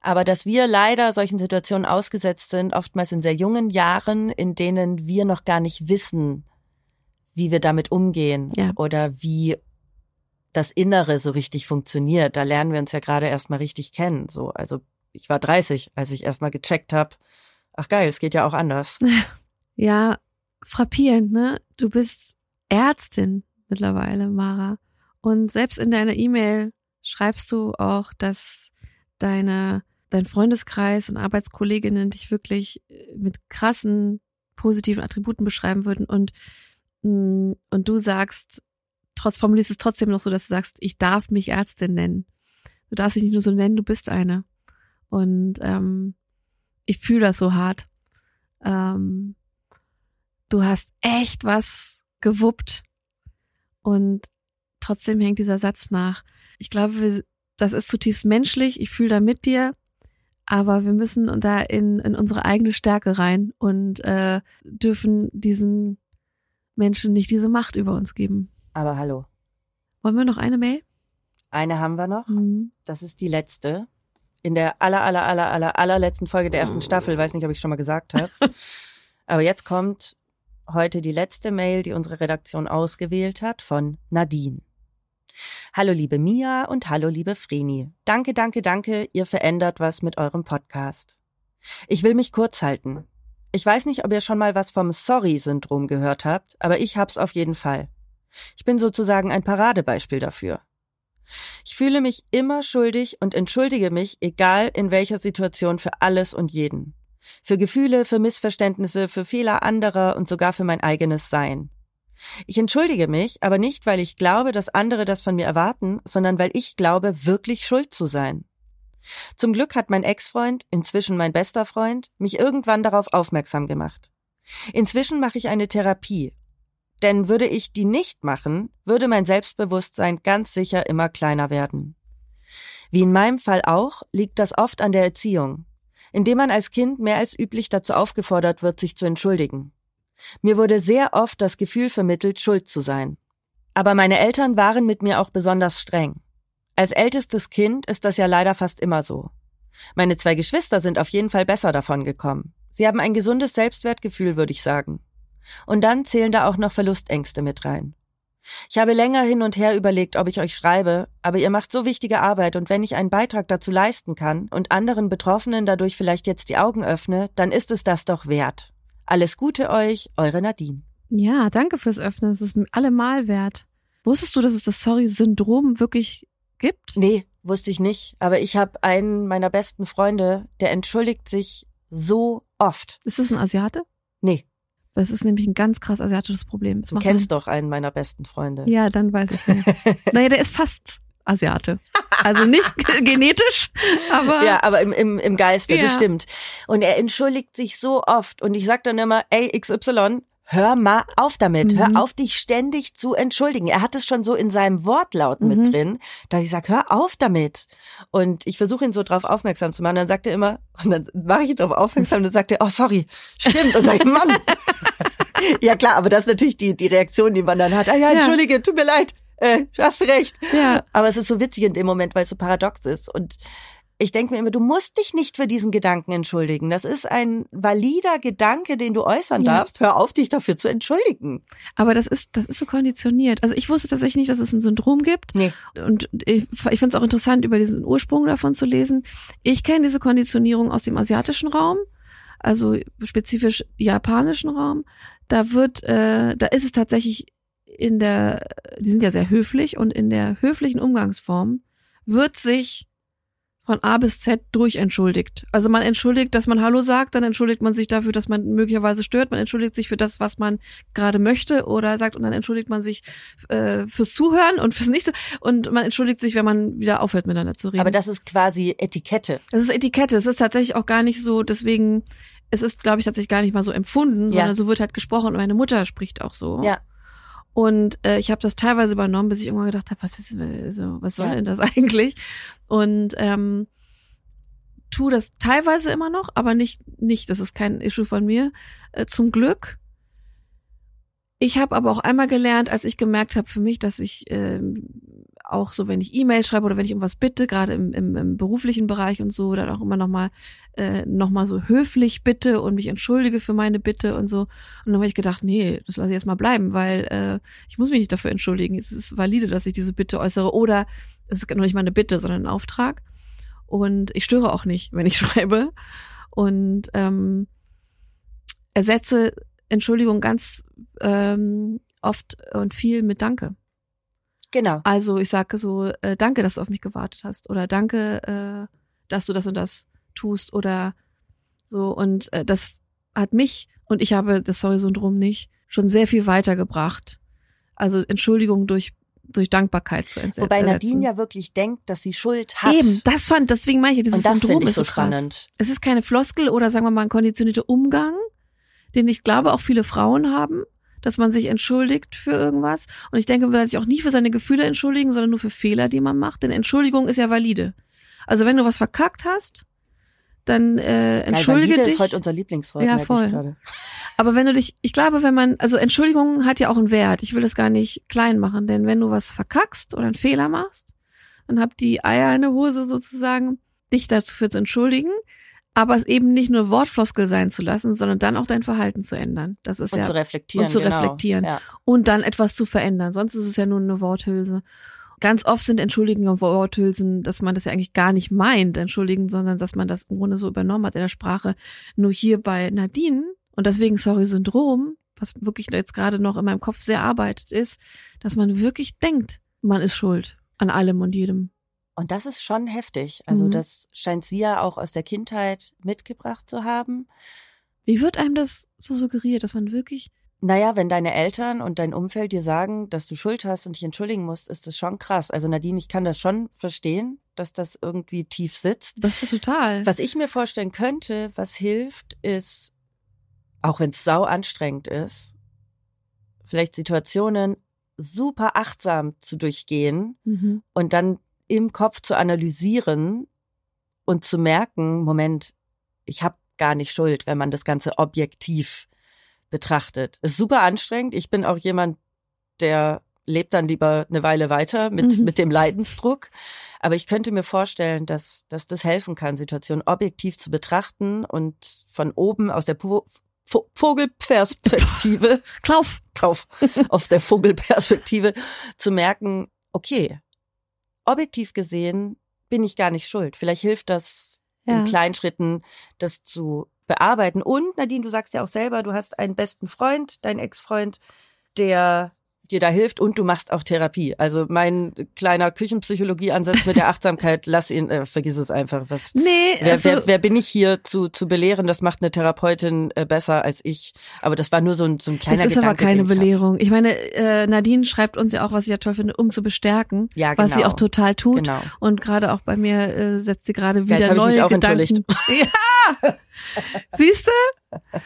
Aber dass wir leider solchen Situationen ausgesetzt sind, oftmals in sehr jungen Jahren, in denen wir noch gar nicht wissen, wie wir damit umgehen Ja. oder wie das Innere so richtig funktioniert. Da lernen wir uns ja gerade erstmal richtig kennen. So, also ich war 30, als ich erstmal gecheckt habe, ach geil, es geht ja auch anders. Ja, frappierend, ne? Du bist Ärztin mittlerweile, Mara. Und selbst in deiner E-Mail schreibst du auch, dass deine, dein Freundeskreis und Arbeitskolleginnen dich wirklich äh, mit krassen positiven Attributen beschreiben würden und, mm, und du sagst, trotz formulierst es trotzdem noch so, dass du sagst, ich darf mich Ärztin nennen. Du darfst dich nicht nur so nennen, du bist eine. Und ähm, ich fühle das so hart. Ähm, du hast echt was gewuppt und trotzdem hängt dieser Satz nach. Ich glaube, das ist zutiefst menschlich. Ich fühle da mit dir, aber wir müssen da in, in unsere eigene Stärke rein und äh, dürfen diesen Menschen nicht diese Macht über uns geben. Aber hallo, Wollen wir noch eine Mail? eine haben wir noch. Mhm. Das ist die letzte. In der aller, aller, aller, aller, allerletzten Folge der ersten Staffel. Weiß nicht, ob ich schon mal gesagt habe. Aber jetzt kommt heute die letzte Mail, die unsere Redaktion ausgewählt hat, von Nadine. Hallo liebe Mia und hallo liebe Vreni. Danke, danke, danke, ihr verändert was mit eurem Podcast. Ich will mich kurz halten. Ich weiß nicht, ob ihr schon mal was vom Sorry-Syndrom gehört habt, aber ich hab's auf jeden Fall. Ich bin sozusagen ein Paradebeispiel dafür. Ich fühle mich immer schuldig und entschuldige mich, egal in welcher Situation, für alles und jeden. Für Gefühle, für Missverständnisse, für Fehler anderer und sogar für mein eigenes Sein. Ich entschuldige mich, aber nicht, weil ich glaube, dass andere das von mir erwarten, sondern weil ich glaube, wirklich schuld zu sein. Zum Glück hat mein Ex-Freund, inzwischen mein bester Freund, mich irgendwann darauf aufmerksam gemacht. Inzwischen mache ich eine Therapie. Denn würde ich die nicht machen, würde mein Selbstbewusstsein ganz sicher immer kleiner werden. Wie in meinem Fall auch, liegt das oft an der Erziehung, indem man als Kind mehr als üblich dazu aufgefordert wird, sich zu entschuldigen. Mir wurde sehr oft das Gefühl vermittelt, schuld zu sein. Aber meine Eltern waren mit mir auch besonders streng. Als ältestes Kind ist das ja leider fast immer so. Meine zwei Geschwister sind auf jeden Fall besser davon gekommen. Sie haben ein gesundes Selbstwertgefühl, würde ich sagen. Und dann zählen da auch noch Verlustängste mit rein. Ich habe länger hin und her überlegt, ob ich euch schreibe, aber ihr macht so wichtige Arbeit und wenn ich einen Beitrag dazu leisten kann und anderen Betroffenen dadurch vielleicht jetzt die Augen öffne, dann ist es das doch wert. Alles Gute euch, eure Nadine. Ja, danke fürs Öffnen. Es ist allemal wert. Wusstest du, dass es das Sorry-Syndrom wirklich gibt? Nee, wusste ich nicht. Aber ich habe einen meiner besten Freunde, der entschuldigt sich so oft. Ist das ein Asiate? Nee. Das ist nämlich ein ganz krass asiatisches Problem. Das du kennst doch einen meiner besten Freunde. Ja, dann weiß ich nicht. naja, der ist fast Asiate. Also nicht genetisch, aber. Ja, aber im, im, im Geiste, ja. das stimmt. Und er entschuldigt sich so oft. Und ich sag dann immer, ey, XY, hör mal auf damit, mhm. hör auf, dich ständig zu entschuldigen. Er hat es schon so in seinem Wortlaut mhm. mit drin, dass ich sag, hör auf damit. Und ich versuche ihn so drauf aufmerksam zu machen. Dann sagt er immer, und dann mache ich ihn drauf aufmerksam, und dann sagt er, oh sorry, stimmt. Und sag ich, Mann. ja klar, aber das ist natürlich die, die Reaktion, die man dann hat. Ah ja, entschuldige, ja. tut mir leid. Äh, hast recht. Ja. Aber es ist so witzig in dem Moment, weil es so paradox ist. Und ich denke mir immer, du musst dich nicht für diesen Gedanken entschuldigen. Das ist ein valider Gedanke, den du äußern ja. darfst. Hör auf, dich dafür zu entschuldigen. Aber das ist, das ist so konditioniert. Also ich wusste tatsächlich nicht, dass es ein Syndrom gibt. Nee. Und ich, ich finde es auch interessant, über diesen Ursprung davon zu lesen. Ich kenne diese Konditionierung aus dem asiatischen Raum, also spezifisch japanischen Raum. Da wird, äh, da ist es tatsächlich in der, die sind ja sehr höflich und in der höflichen Umgangsform wird sich von A bis Z durchentschuldigt. Also man entschuldigt, dass man Hallo sagt, dann entschuldigt man sich dafür, dass man möglicherweise stört, man entschuldigt sich für das, was man gerade möchte oder sagt und dann entschuldigt man sich äh, fürs Zuhören und fürs Nichts und man entschuldigt sich, wenn man wieder aufhört miteinander zu reden. Aber das ist quasi Etikette. Das ist Etikette. Es ist tatsächlich auch gar nicht so, deswegen, es ist, glaube ich, tatsächlich gar nicht mal so empfunden, sondern ja. so wird halt gesprochen und meine Mutter spricht auch so. Ja. Und äh, ich habe das teilweise übernommen, bis ich irgendwann gedacht habe, was ist also, was soll ja. denn das eigentlich? Und ähm, tu das teilweise immer noch, aber nicht nicht, das ist kein Issue von mir, äh, zum Glück. Ich habe aber auch einmal gelernt, als ich gemerkt habe für mich, dass ich ähm, auch so, wenn ich E-Mails schreibe oder wenn ich um was bitte, gerade im, im, im beruflichen Bereich und so, dann auch immer nochmal äh, noch so höflich bitte und mich entschuldige für meine Bitte und so. Und dann habe ich gedacht, nee, das lasse ich jetzt mal bleiben, weil äh, ich muss mich nicht dafür entschuldigen. Es ist valide, dass ich diese Bitte äußere. Oder es ist noch nicht mal eine Bitte, sondern ein Auftrag. Und ich störe auch nicht, wenn ich schreibe. Und ähm, ersetze Entschuldigung ganz ähm, oft und viel mit Danke. Genau. Also ich sage so, äh, danke, dass du auf mich gewartet hast oder danke, äh, dass du das und das tust oder so. Und äh, das hat mich, und ich habe das Sorry-Syndrom nicht, schon sehr viel weitergebracht. Also Entschuldigung durch durch Dankbarkeit zu entsetzen. Wobei Nadine ja wirklich denkt, dass sie Schuld hat. Eben, das fand, deswegen meine ich, dieses und das Syndrom ist so krass. spannend. Es ist keine Floskel oder sagen wir mal ein konditionierter Umgang, den ich glaube auch viele Frauen haben, dass man sich entschuldigt für irgendwas. Und ich denke, man soll sich auch nie für seine Gefühle entschuldigen, sondern nur für Fehler, die man macht. Denn Entschuldigung ist ja valide. Also wenn du was verkackt hast, dann äh, entschuldige Geil, dich. ist heute unser Lieblingswort. Ja, voll. Aber wenn du dich, ich glaube, wenn man, also Entschuldigung hat ja auch einen Wert. Ich will das gar nicht klein machen, denn wenn du was verkackst oder einen Fehler machst, dann habt die Eier in der Hose sozusagen, dich dafür zu entschuldigen, aber es eben nicht nur Wortfloskel sein zu lassen, sondern dann auch dein Verhalten zu ändern. Das ist und ja zu reflektieren, und zu genau. reflektieren Ja. und dann etwas zu verändern. Sonst ist es ja nur eine Worthülse. Ganz oft sind Entschuldigen und Worthülsen, dass man das ja eigentlich gar nicht meint, entschuldigen, sondern dass man das im Grunde so übernommen hat in der Sprache. Nur hier bei Nadine und deswegen Sorry Syndrom, was wirklich jetzt gerade noch in meinem Kopf sehr arbeitet, ist, dass man wirklich denkt, man ist schuld an allem und jedem. Und das ist schon heftig. Also Mhm. das scheint sie ja auch aus der Kindheit mitgebracht zu haben. Wie wird einem das so suggeriert, dass man wirklich Naja, wenn deine Eltern und dein Umfeld dir sagen, dass du Schuld hast und dich entschuldigen musst, ist das schon krass. Also Nadine, ich kann das schon verstehen, dass das irgendwie tief sitzt. das ist total. Was ich mir vorstellen könnte, was hilft, ist, auch wenn es sau anstrengend ist, vielleicht Situationen super achtsam zu durchgehen Mhm. und dann im Kopf zu analysieren und zu merken, Moment, ich habe gar nicht Schuld, wenn man das Ganze objektiv betrachtet. Ist super anstrengend. Ich bin auch jemand, der lebt dann lieber eine Weile weiter mit, mhm. mit dem Leidensdruck. Aber ich könnte mir vorstellen, dass, dass das helfen kann, Situationen objektiv zu betrachten und von oben aus der po Vogelperspektive. Klauf. Klauf. Auf der Vogelperspektive zu merken, okay, objektiv gesehen bin ich gar nicht schuld. Vielleicht hilft das ja. in kleinen Schritten, das zu bearbeiten. Und Nadine, du sagst ja auch selber, du hast einen besten Freund, deinen Ex-Freund, der dir da hilft und du machst auch Therapie. Also mein kleiner Küchenpsychologie-Ansatz mit der Achtsamkeit, lass ihn, äh, vergiss es einfach. Was, nee, wer, also, wer, wer bin ich hier zu, zu belehren? Das macht eine Therapeutin äh, besser als ich. Aber das war nur so ein, so ein kleiner Das ist Gedanke, aber keine ich Belehrung. Ich meine, äh, Nadine schreibt uns ja auch, was ich ja toll finde, um zu bestärken, ja, genau. was sie auch total tut. Genau. Und gerade auch bei mir äh, setzt sie gerade wieder ja, neue ich mich auch Gedanken. Ja! Siehst du?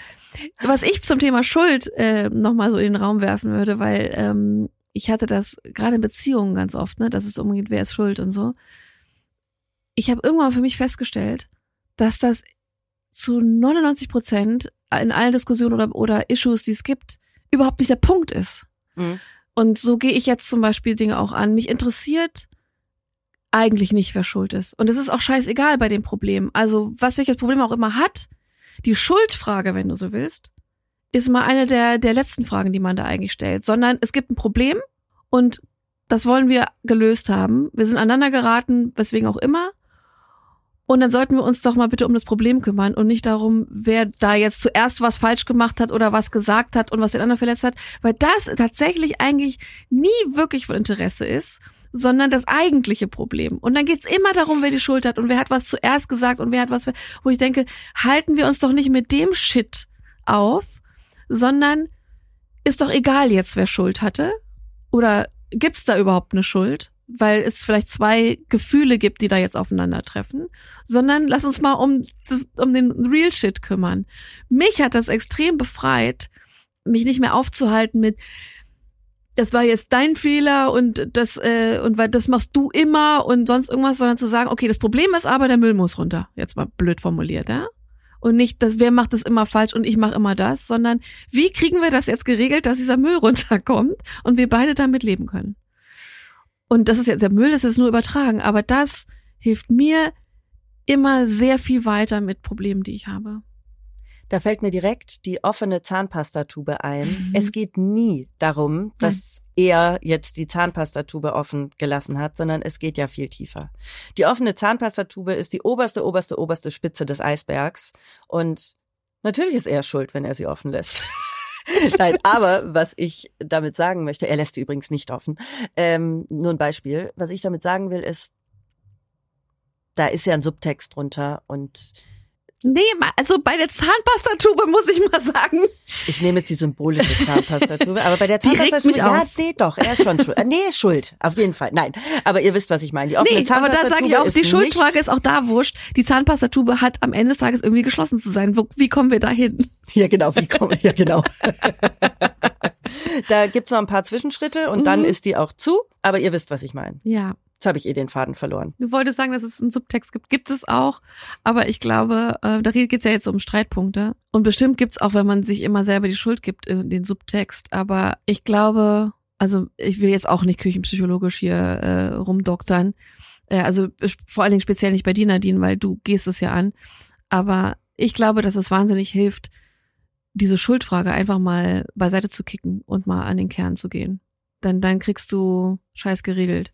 Was ich zum Thema Schuld äh, nochmal so in den Raum werfen würde, weil ähm, ich hatte das gerade in Beziehungen ganz oft, ne, dass es umgeht, wer ist schuld und so. Ich habe irgendwann für mich festgestellt, dass das zu 99 Prozent in allen Diskussionen oder, oder Issues, die es gibt, überhaupt nicht der Punkt ist. Mhm. Und so gehe ich jetzt zum Beispiel Dinge auch an. Mich interessiert eigentlich nicht, wer schuld ist. Und es ist auch scheißegal bei dem Problem. Also, was welches Problem auch immer hat, die Schuldfrage, wenn du so willst, ist mal eine der, der letzten Fragen, die man da eigentlich stellt, sondern es gibt ein Problem und das wollen wir gelöst haben. Wir sind aneinander geraten, weswegen auch immer. Und dann sollten wir uns doch mal bitte um das Problem kümmern und nicht darum, wer da jetzt zuerst was falsch gemacht hat oder was gesagt hat und was den anderen verletzt hat, weil das tatsächlich eigentlich nie wirklich von Interesse ist, sondern das eigentliche Problem. Und dann geht's immer darum, wer die Schuld hat und wer hat was zuerst gesagt und wer hat was, wo ich denke, halten wir uns doch nicht mit dem Shit auf, sondern ist doch egal jetzt, wer Schuld hatte. Oder gibt's da überhaupt eine Schuld? Weil es vielleicht zwei Gefühle gibt, die da jetzt aufeinandertreffen, sondern lass uns mal um, das, um den Real Shit kümmern. Mich hat das extrem befreit, mich nicht mehr aufzuhalten mit, das war jetzt dein Fehler und das äh, und weil das machst du immer und sonst irgendwas, sondern zu sagen, okay, das Problem ist aber der Müll muss runter. Jetzt mal blöd formuliert, ja? und nicht, dass wer macht das immer falsch und ich mache immer das, sondern wie kriegen wir das jetzt geregelt, dass dieser Müll runterkommt und wir beide damit leben können. Und das ist jetzt der Müll, das ist nur übertragen, aber das hilft mir immer sehr viel weiter mit Problemen, die ich habe. Da fällt mir direkt die offene Zahnpastatube ein. Mhm. Es geht nie darum, dass Nein. er jetzt die Zahnpastatube offen gelassen hat, sondern es geht ja viel tiefer. Die offene Zahnpastatube ist die oberste, oberste, oberste Spitze des Eisbergs. Und natürlich ist er schuld, wenn er sie offen lässt. Nein, aber was ich damit sagen möchte, er lässt sie übrigens nicht offen. Ähm, nur ein Beispiel. Was ich damit sagen will, ist, da ist ja ein Subtext drunter und Nee, also bei der Zahnpastatube muss ich mal sagen. Ich nehme jetzt die symbolische Zahnpastatube, aber bei der Zahnpastatube, ja, auf. nee, doch, er ist schon schuld. Äh, nee, schuld, auf jeden Fall. Nein, aber ihr wisst, was ich meine. Die offene nee, aber da sage ich auch, die Schuldfrage ist auch da wurscht. Die Zahnpastatube hat am Ende des Tages irgendwie geschlossen zu sein. Wo, wie kommen wir da hin? Ja, genau, wie kommen, ja, genau. da gibt's noch ein paar Zwischenschritte und mhm. dann ist die auch zu, aber ihr wisst, was ich meine. Ja. Jetzt habe ich eh den Faden verloren. Du wolltest sagen, dass es einen Subtext gibt. Gibt es auch. Aber ich glaube, äh, da geht es ja jetzt um Streitpunkte. Und bestimmt gibt es auch, wenn man sich immer selber die Schuld gibt, äh, den Subtext. Aber ich glaube, also ich will jetzt auch nicht küchenpsychologisch hier äh, rumdoktern. Äh, also vor allen Dingen speziell nicht bei dir, Nadine, weil du gehst es ja an. Aber ich glaube, dass es wahnsinnig hilft, diese Schuldfrage einfach mal beiseite zu kicken und mal an den Kern zu gehen. Denn dann kriegst du Scheiß geregelt.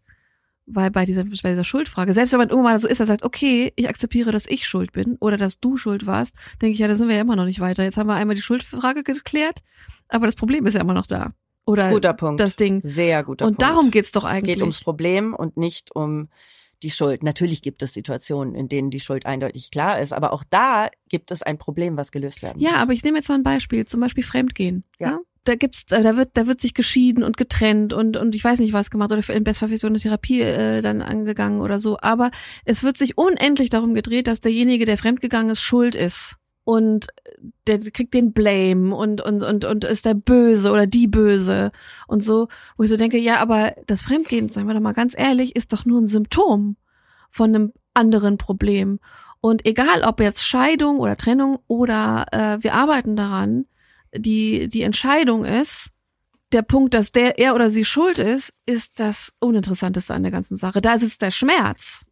Weil bei dieser, bei dieser Schuldfrage, selbst wenn man irgendwann so ist, er sagt, okay, ich akzeptiere, dass ich schuld bin oder dass du schuld warst, denke ich, ja, da sind wir ja immer noch nicht weiter. Jetzt haben wir einmal die Schuldfrage geklärt, aber das Problem ist ja immer noch da. Oder guter Punkt. das Ding. Sehr guter und Punkt. Und darum geht's doch eigentlich. Es geht ums Problem und nicht um die Schuld. Natürlich gibt es Situationen, in denen die Schuld eindeutig klar ist, aber auch da gibt es ein Problem, was gelöst werden muss. Ja, aber ich nehme jetzt mal ein Beispiel, zum Beispiel Fremdgehen. Ja. ja? da gibt's, da wird, da wird sich geschieden und getrennt und und ich weiß nicht was gemacht oder im Bestfall so eine Therapie äh, dann angegangen oder so. Aber es wird sich unendlich darum gedreht, dass derjenige, der fremdgegangen ist, schuld ist. Und der kriegt den Blame und, und, und, und ist der Böse oder die Böse und so, wo ich so denke, ja, aber das Fremdgehen, sagen wir doch mal ganz ehrlich, ist doch nur ein Symptom von einem anderen Problem. Und egal, ob jetzt Scheidung oder Trennung oder äh, wir arbeiten daran, die, die Entscheidung ist, der Punkt, dass der, er oder sie schuld ist, ist das Uninteressanteste an der ganzen Sache. Da sitzt der Schmerz.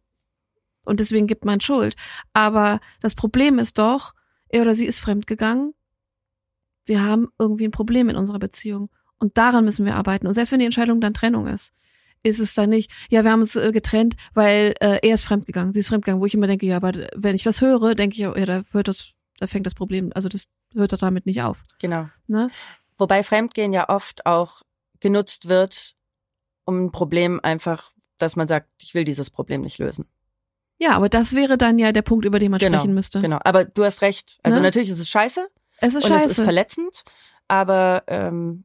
Und deswegen gibt man Schuld. Aber das Problem ist doch, er oder sie ist fremdgegangen. Wir haben irgendwie ein Problem in unserer Beziehung. Und daran müssen wir arbeiten. Und selbst wenn die Entscheidung dann Trennung ist, ist es dann nicht, ja, wir haben uns äh, getrennt, weil äh, er ist fremdgegangen, sie ist fremdgegangen, wo ich immer denke, ja, aber wenn ich das höre, denke ich, ja, da hört das, da fängt das Problem, also das hört doch damit nicht auf. Genau. Ne? Wobei Fremdgehen ja oft auch genutzt wird, um ein Problem einfach, dass man sagt, ich will dieses Problem nicht lösen. Ja, aber das wäre dann ja der Punkt, über den man Genau, sprechen müsste. Genau. Aber du hast recht. Also Ne? natürlich ist es scheiße Es ist und scheiße. es ist verletzend, aber ähm,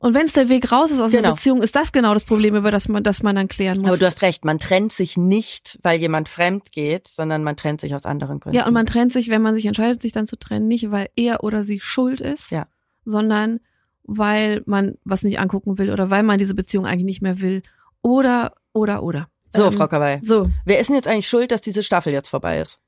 und wenn es der Weg raus ist aus Genau. einer Beziehung, ist das genau das Problem, über das man, das man dann klären muss. aber du hast recht, man trennt sich nicht, weil jemand fremd geht, sondern man trennt sich aus anderen Gründen. ja, und man trennt sich, wenn man sich entscheidet, sich dann zu trennen, nicht weil er oder sie schuld ist, Ja. sondern weil man was nicht angucken will oder weil man diese Beziehung eigentlich nicht mehr will. Oder, oder, oder. So, Ähm, Frau Kabay. So, Wer ist denn jetzt eigentlich schuld, dass diese Staffel jetzt vorbei ist?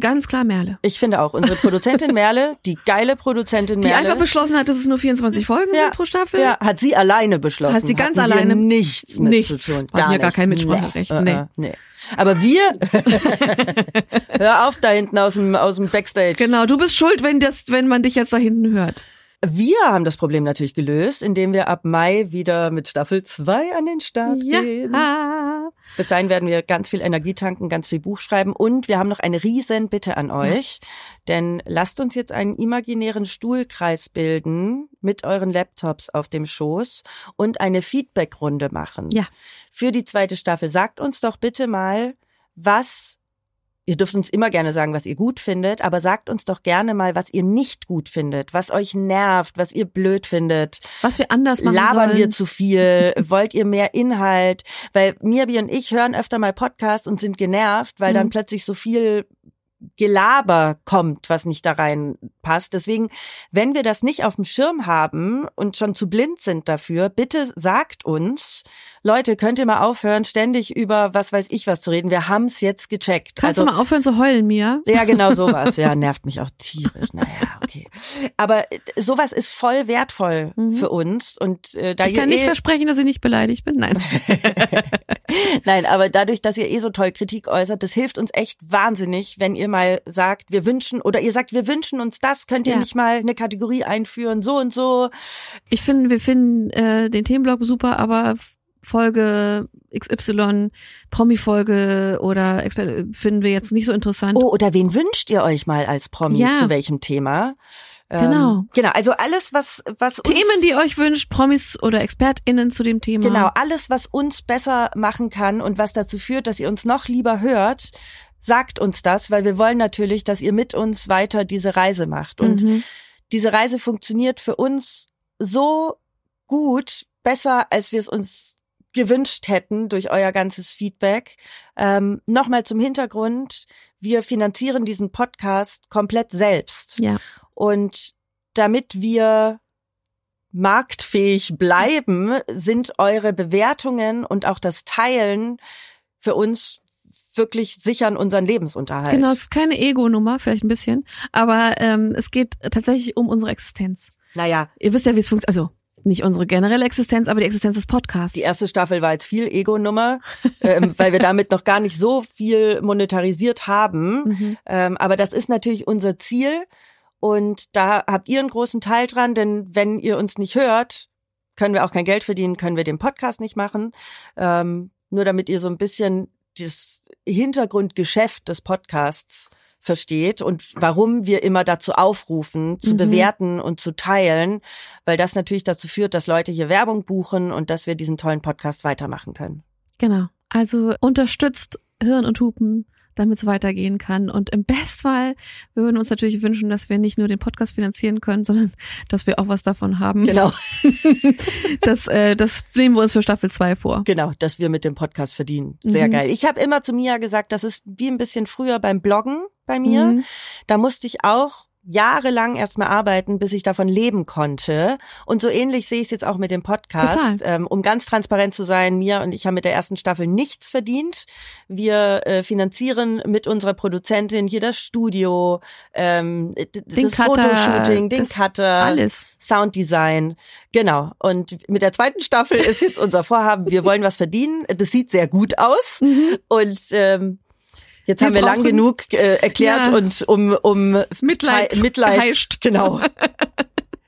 ganz klar Merle. Ich finde auch, unsere Produzentin Merle, die geile Produzentin Die Merle. einfach beschlossen hat, dass es nur 24 Folgen Ja. sind pro Staffel. Ja, hat sie alleine beschlossen. Hat sie ganz Hatten alleine- nichts mit Nichts. zu tun. Hatten wir gar kein Mitspracherecht. Nee. Nee. Äh, äh, nee. Aber wir, hör auf da hinten aus dem, aus dem Backstage. Genau, du bist schuld, wenn das, wenn man dich jetzt da hinten hört. Wir haben das Problem natürlich gelöst, indem wir ab Mai wieder mit Staffel 2 an den Start gehen. Bis dahin werden wir ganz viel Energie tanken, ganz viel Buch schreiben und wir haben noch eine riesen Bitte an euch, denn lasst uns jetzt einen imaginären Stuhlkreis bilden mit euren Laptops auf dem Schoß und eine Feedbackrunde machen. Ja. Für die zweite Staffel. Sagt uns doch bitte mal, was Ihr dürft uns immer gerne sagen, was ihr gut findet, aber sagt uns doch gerne mal, was ihr nicht gut findet, was euch nervt, was ihr blöd findet. Was wir anders machen Labern sollen. wir zu viel? Wollt ihr mehr Inhalt? Weil Mirbi und ich hören öfter mal Podcasts und sind genervt, weil Mhm. dann plötzlich so viel Gelaber kommt, was nicht da reinpasst. Deswegen, wenn wir das nicht auf dem Schirm haben und schon zu blind sind dafür, bitte sagt uns, Leute, könnt ihr mal aufhören, ständig über was weiß ich was zu reden. Wir haben's jetzt gecheckt. Kannst also, du mal aufhören zu heulen, Mia? ja, genau sowas. Ja, nervt mich auch tierisch. Naja, okay. Aber äh, sowas ist voll wertvoll Mhm. für uns. Und äh, da Ich kann nicht eh, versprechen, dass ich nicht beleidigt bin. Nein. Nein, aber dadurch, dass ihr eh so toll Kritik äußert, das hilft uns echt wahnsinnig, wenn ihr mal sagt, wir wünschen oder ihr sagt, wir wünschen uns das, könnt ihr Ja. nicht mal eine Kategorie einführen, so und so. Ich finde, wir finden äh, den Themenblock super, aber Folge XY, Promi-Folge oder Exper finden wir jetzt nicht so interessant. Oh, oder wen wünscht ihr euch mal als Promi Ja. zu welchem Thema? Genau. Ähm, genau, also alles, was, was uns, Themen, die euch wünscht, Promis oder ExpertInnen zu dem Thema. Genau, alles, was uns besser machen kann und was dazu führt, dass ihr uns noch lieber hört, sagt uns das, weil wir wollen natürlich, dass ihr mit uns weiter diese Reise macht. Und Mhm. diese Reise funktioniert für uns so gut, besser, als wir es uns gewünscht hätten durch euer ganzes Feedback. Ähm, Nochmal zum Hintergrund. Wir finanzieren diesen Podcast komplett selbst. Ja. Und damit wir marktfähig bleiben, sind eure Bewertungen und auch das Teilen für uns wirklich sichern unseren Lebensunterhalt. Genau, es ist keine Ego-Nummer, vielleicht ein bisschen, aber ähm, es geht tatsächlich um unsere Existenz. Naja, Ihr wisst ja, wie es funktioniert, also nicht unsere generelle Existenz, aber die Existenz des Podcasts. die erste Staffel war jetzt viel Ego-Nummer, ähm, weil wir damit noch gar nicht so viel monetarisiert haben. Mhm. Ähm, aber das ist natürlich unser Ziel und da habt ihr einen großen Teil dran, denn wenn ihr uns nicht hört, können wir auch kein Geld verdienen, können wir den Podcast nicht machen. Ähm, nur damit ihr so ein bisschen das Hintergrundgeschäft des Podcasts versteht und warum wir immer dazu aufrufen, zu Mhm. bewerten und zu teilen, weil das natürlich dazu führt, dass Leute hier Werbung buchen und dass wir diesen tollen Podcast weitermachen können. Genau. Also unterstützt Hirn und Hupen, damit es weitergehen kann. Und im Bestfall, wir würden uns natürlich wünschen, dass wir nicht nur den Podcast finanzieren können, sondern dass wir auch was davon haben. Genau, Das, äh, das nehmen wir uns für Staffel 2 vor. genau, dass wir mit dem Podcast verdienen. Sehr Mhm. geil. Ich habe immer zu Mia gesagt, das ist wie ein bisschen früher beim Bloggen. Bei mir. Mhm. Da musste ich auch jahrelang erstmal arbeiten, bis ich davon leben konnte. Und so ähnlich sehe ich es jetzt auch mit dem Podcast. Ähm, um ganz transparent zu sein, mir und ich haben mit der ersten Staffel nichts verdient. Wir äh, finanzieren mit unserer Produzentin hier das Studio, ähm, Den das Cutter, Fotoshooting, den das Cutter, Alles. Sounddesign. Genau. Und mit der zweiten Staffel ist jetzt unser Vorhaben, wir wollen was verdienen. Das sieht sehr gut aus. Mhm. Und ähm, jetzt Wir haben wir lang genug äh, erklärt Ja. und um, um Mitleid Mitleid geheischt. Genau.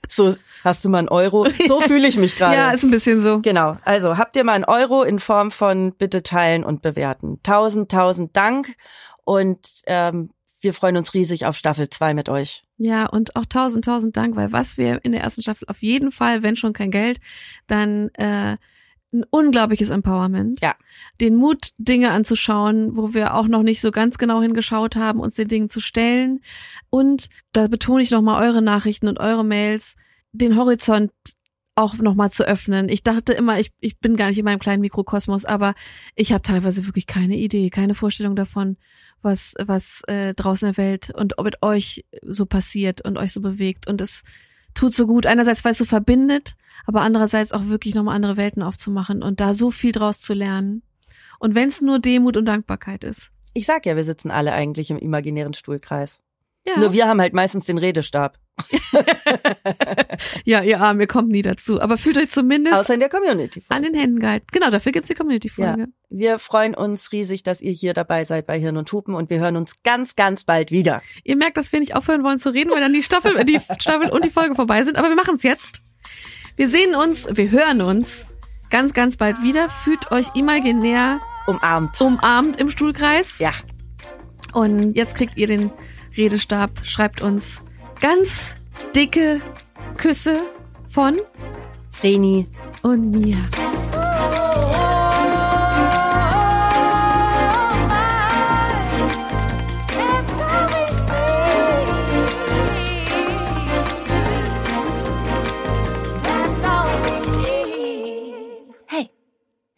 So, hast du mal einen Euro? So fühle ich mich gerade. Ja, ist ein bisschen so. Genau. Also habt ihr mal einen Euro in Form von bitte teilen und bewerten. Tausend, tausend Dank. Und ähm, wir freuen uns riesig auf Staffel zwei mit euch. Ja, und auch tausend, tausend Dank, weil was wir in der ersten Staffel auf jeden Fall, wenn schon kein Geld, dann äh, ein unglaubliches Empowerment. Ja. Den Mut, Dinge anzuschauen, wo wir auch noch nicht so ganz genau hingeschaut haben, uns den Dingen zu stellen. Und da betone ich nochmal eure Nachrichten und eure Mails, den Horizont auch nochmal zu öffnen. Ich dachte immer, ich, ich bin gar nicht in meinem kleinen Mikrokosmos, aber ich habe teilweise wirklich keine Idee, keine Vorstellung davon, was, was äh, draußen in der Welt und mit euch so passiert und euch so bewegt. Und es tut so gut. Einerseits, weil es so verbindet, aber andererseits auch wirklich nochmal andere Welten aufzumachen und da so viel draus zu lernen. Und wenn es nur Demut und Dankbarkeit ist. Ich sag ja, wir sitzen alle eigentlich im imaginären Stuhlkreis. Ja, Nur wir haben halt meistens den Redestab. ja ihr Arm, ihr kommt nie dazu. Aber fühlt euch zumindest Außer in der Community. an den Händen gehalten. Genau, dafür gibt's die Community-Folge. Wir freuen uns riesig, dass ihr hier dabei seid bei Hirn und Hupen und wir hören uns ganz, ganz bald wieder. Ihr merkt, dass wir nicht aufhören wollen zu reden, weil dann die Staffel, die Staffel und die Folge vorbei sind. Aber wir machen's jetzt. Wir sehen uns, wir hören uns ganz, ganz bald wieder. Fühlt euch imaginär Umarmt. umarmt im Stuhlkreis. Ja. Und jetzt kriegt ihr den Redestab. Schreibt uns ganz dicke Küsse von Vreni. und mir.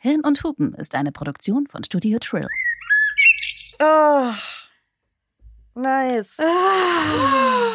Hirn und Hupen ist eine Produktion von Studio Trill. Oh. Nice. Ah.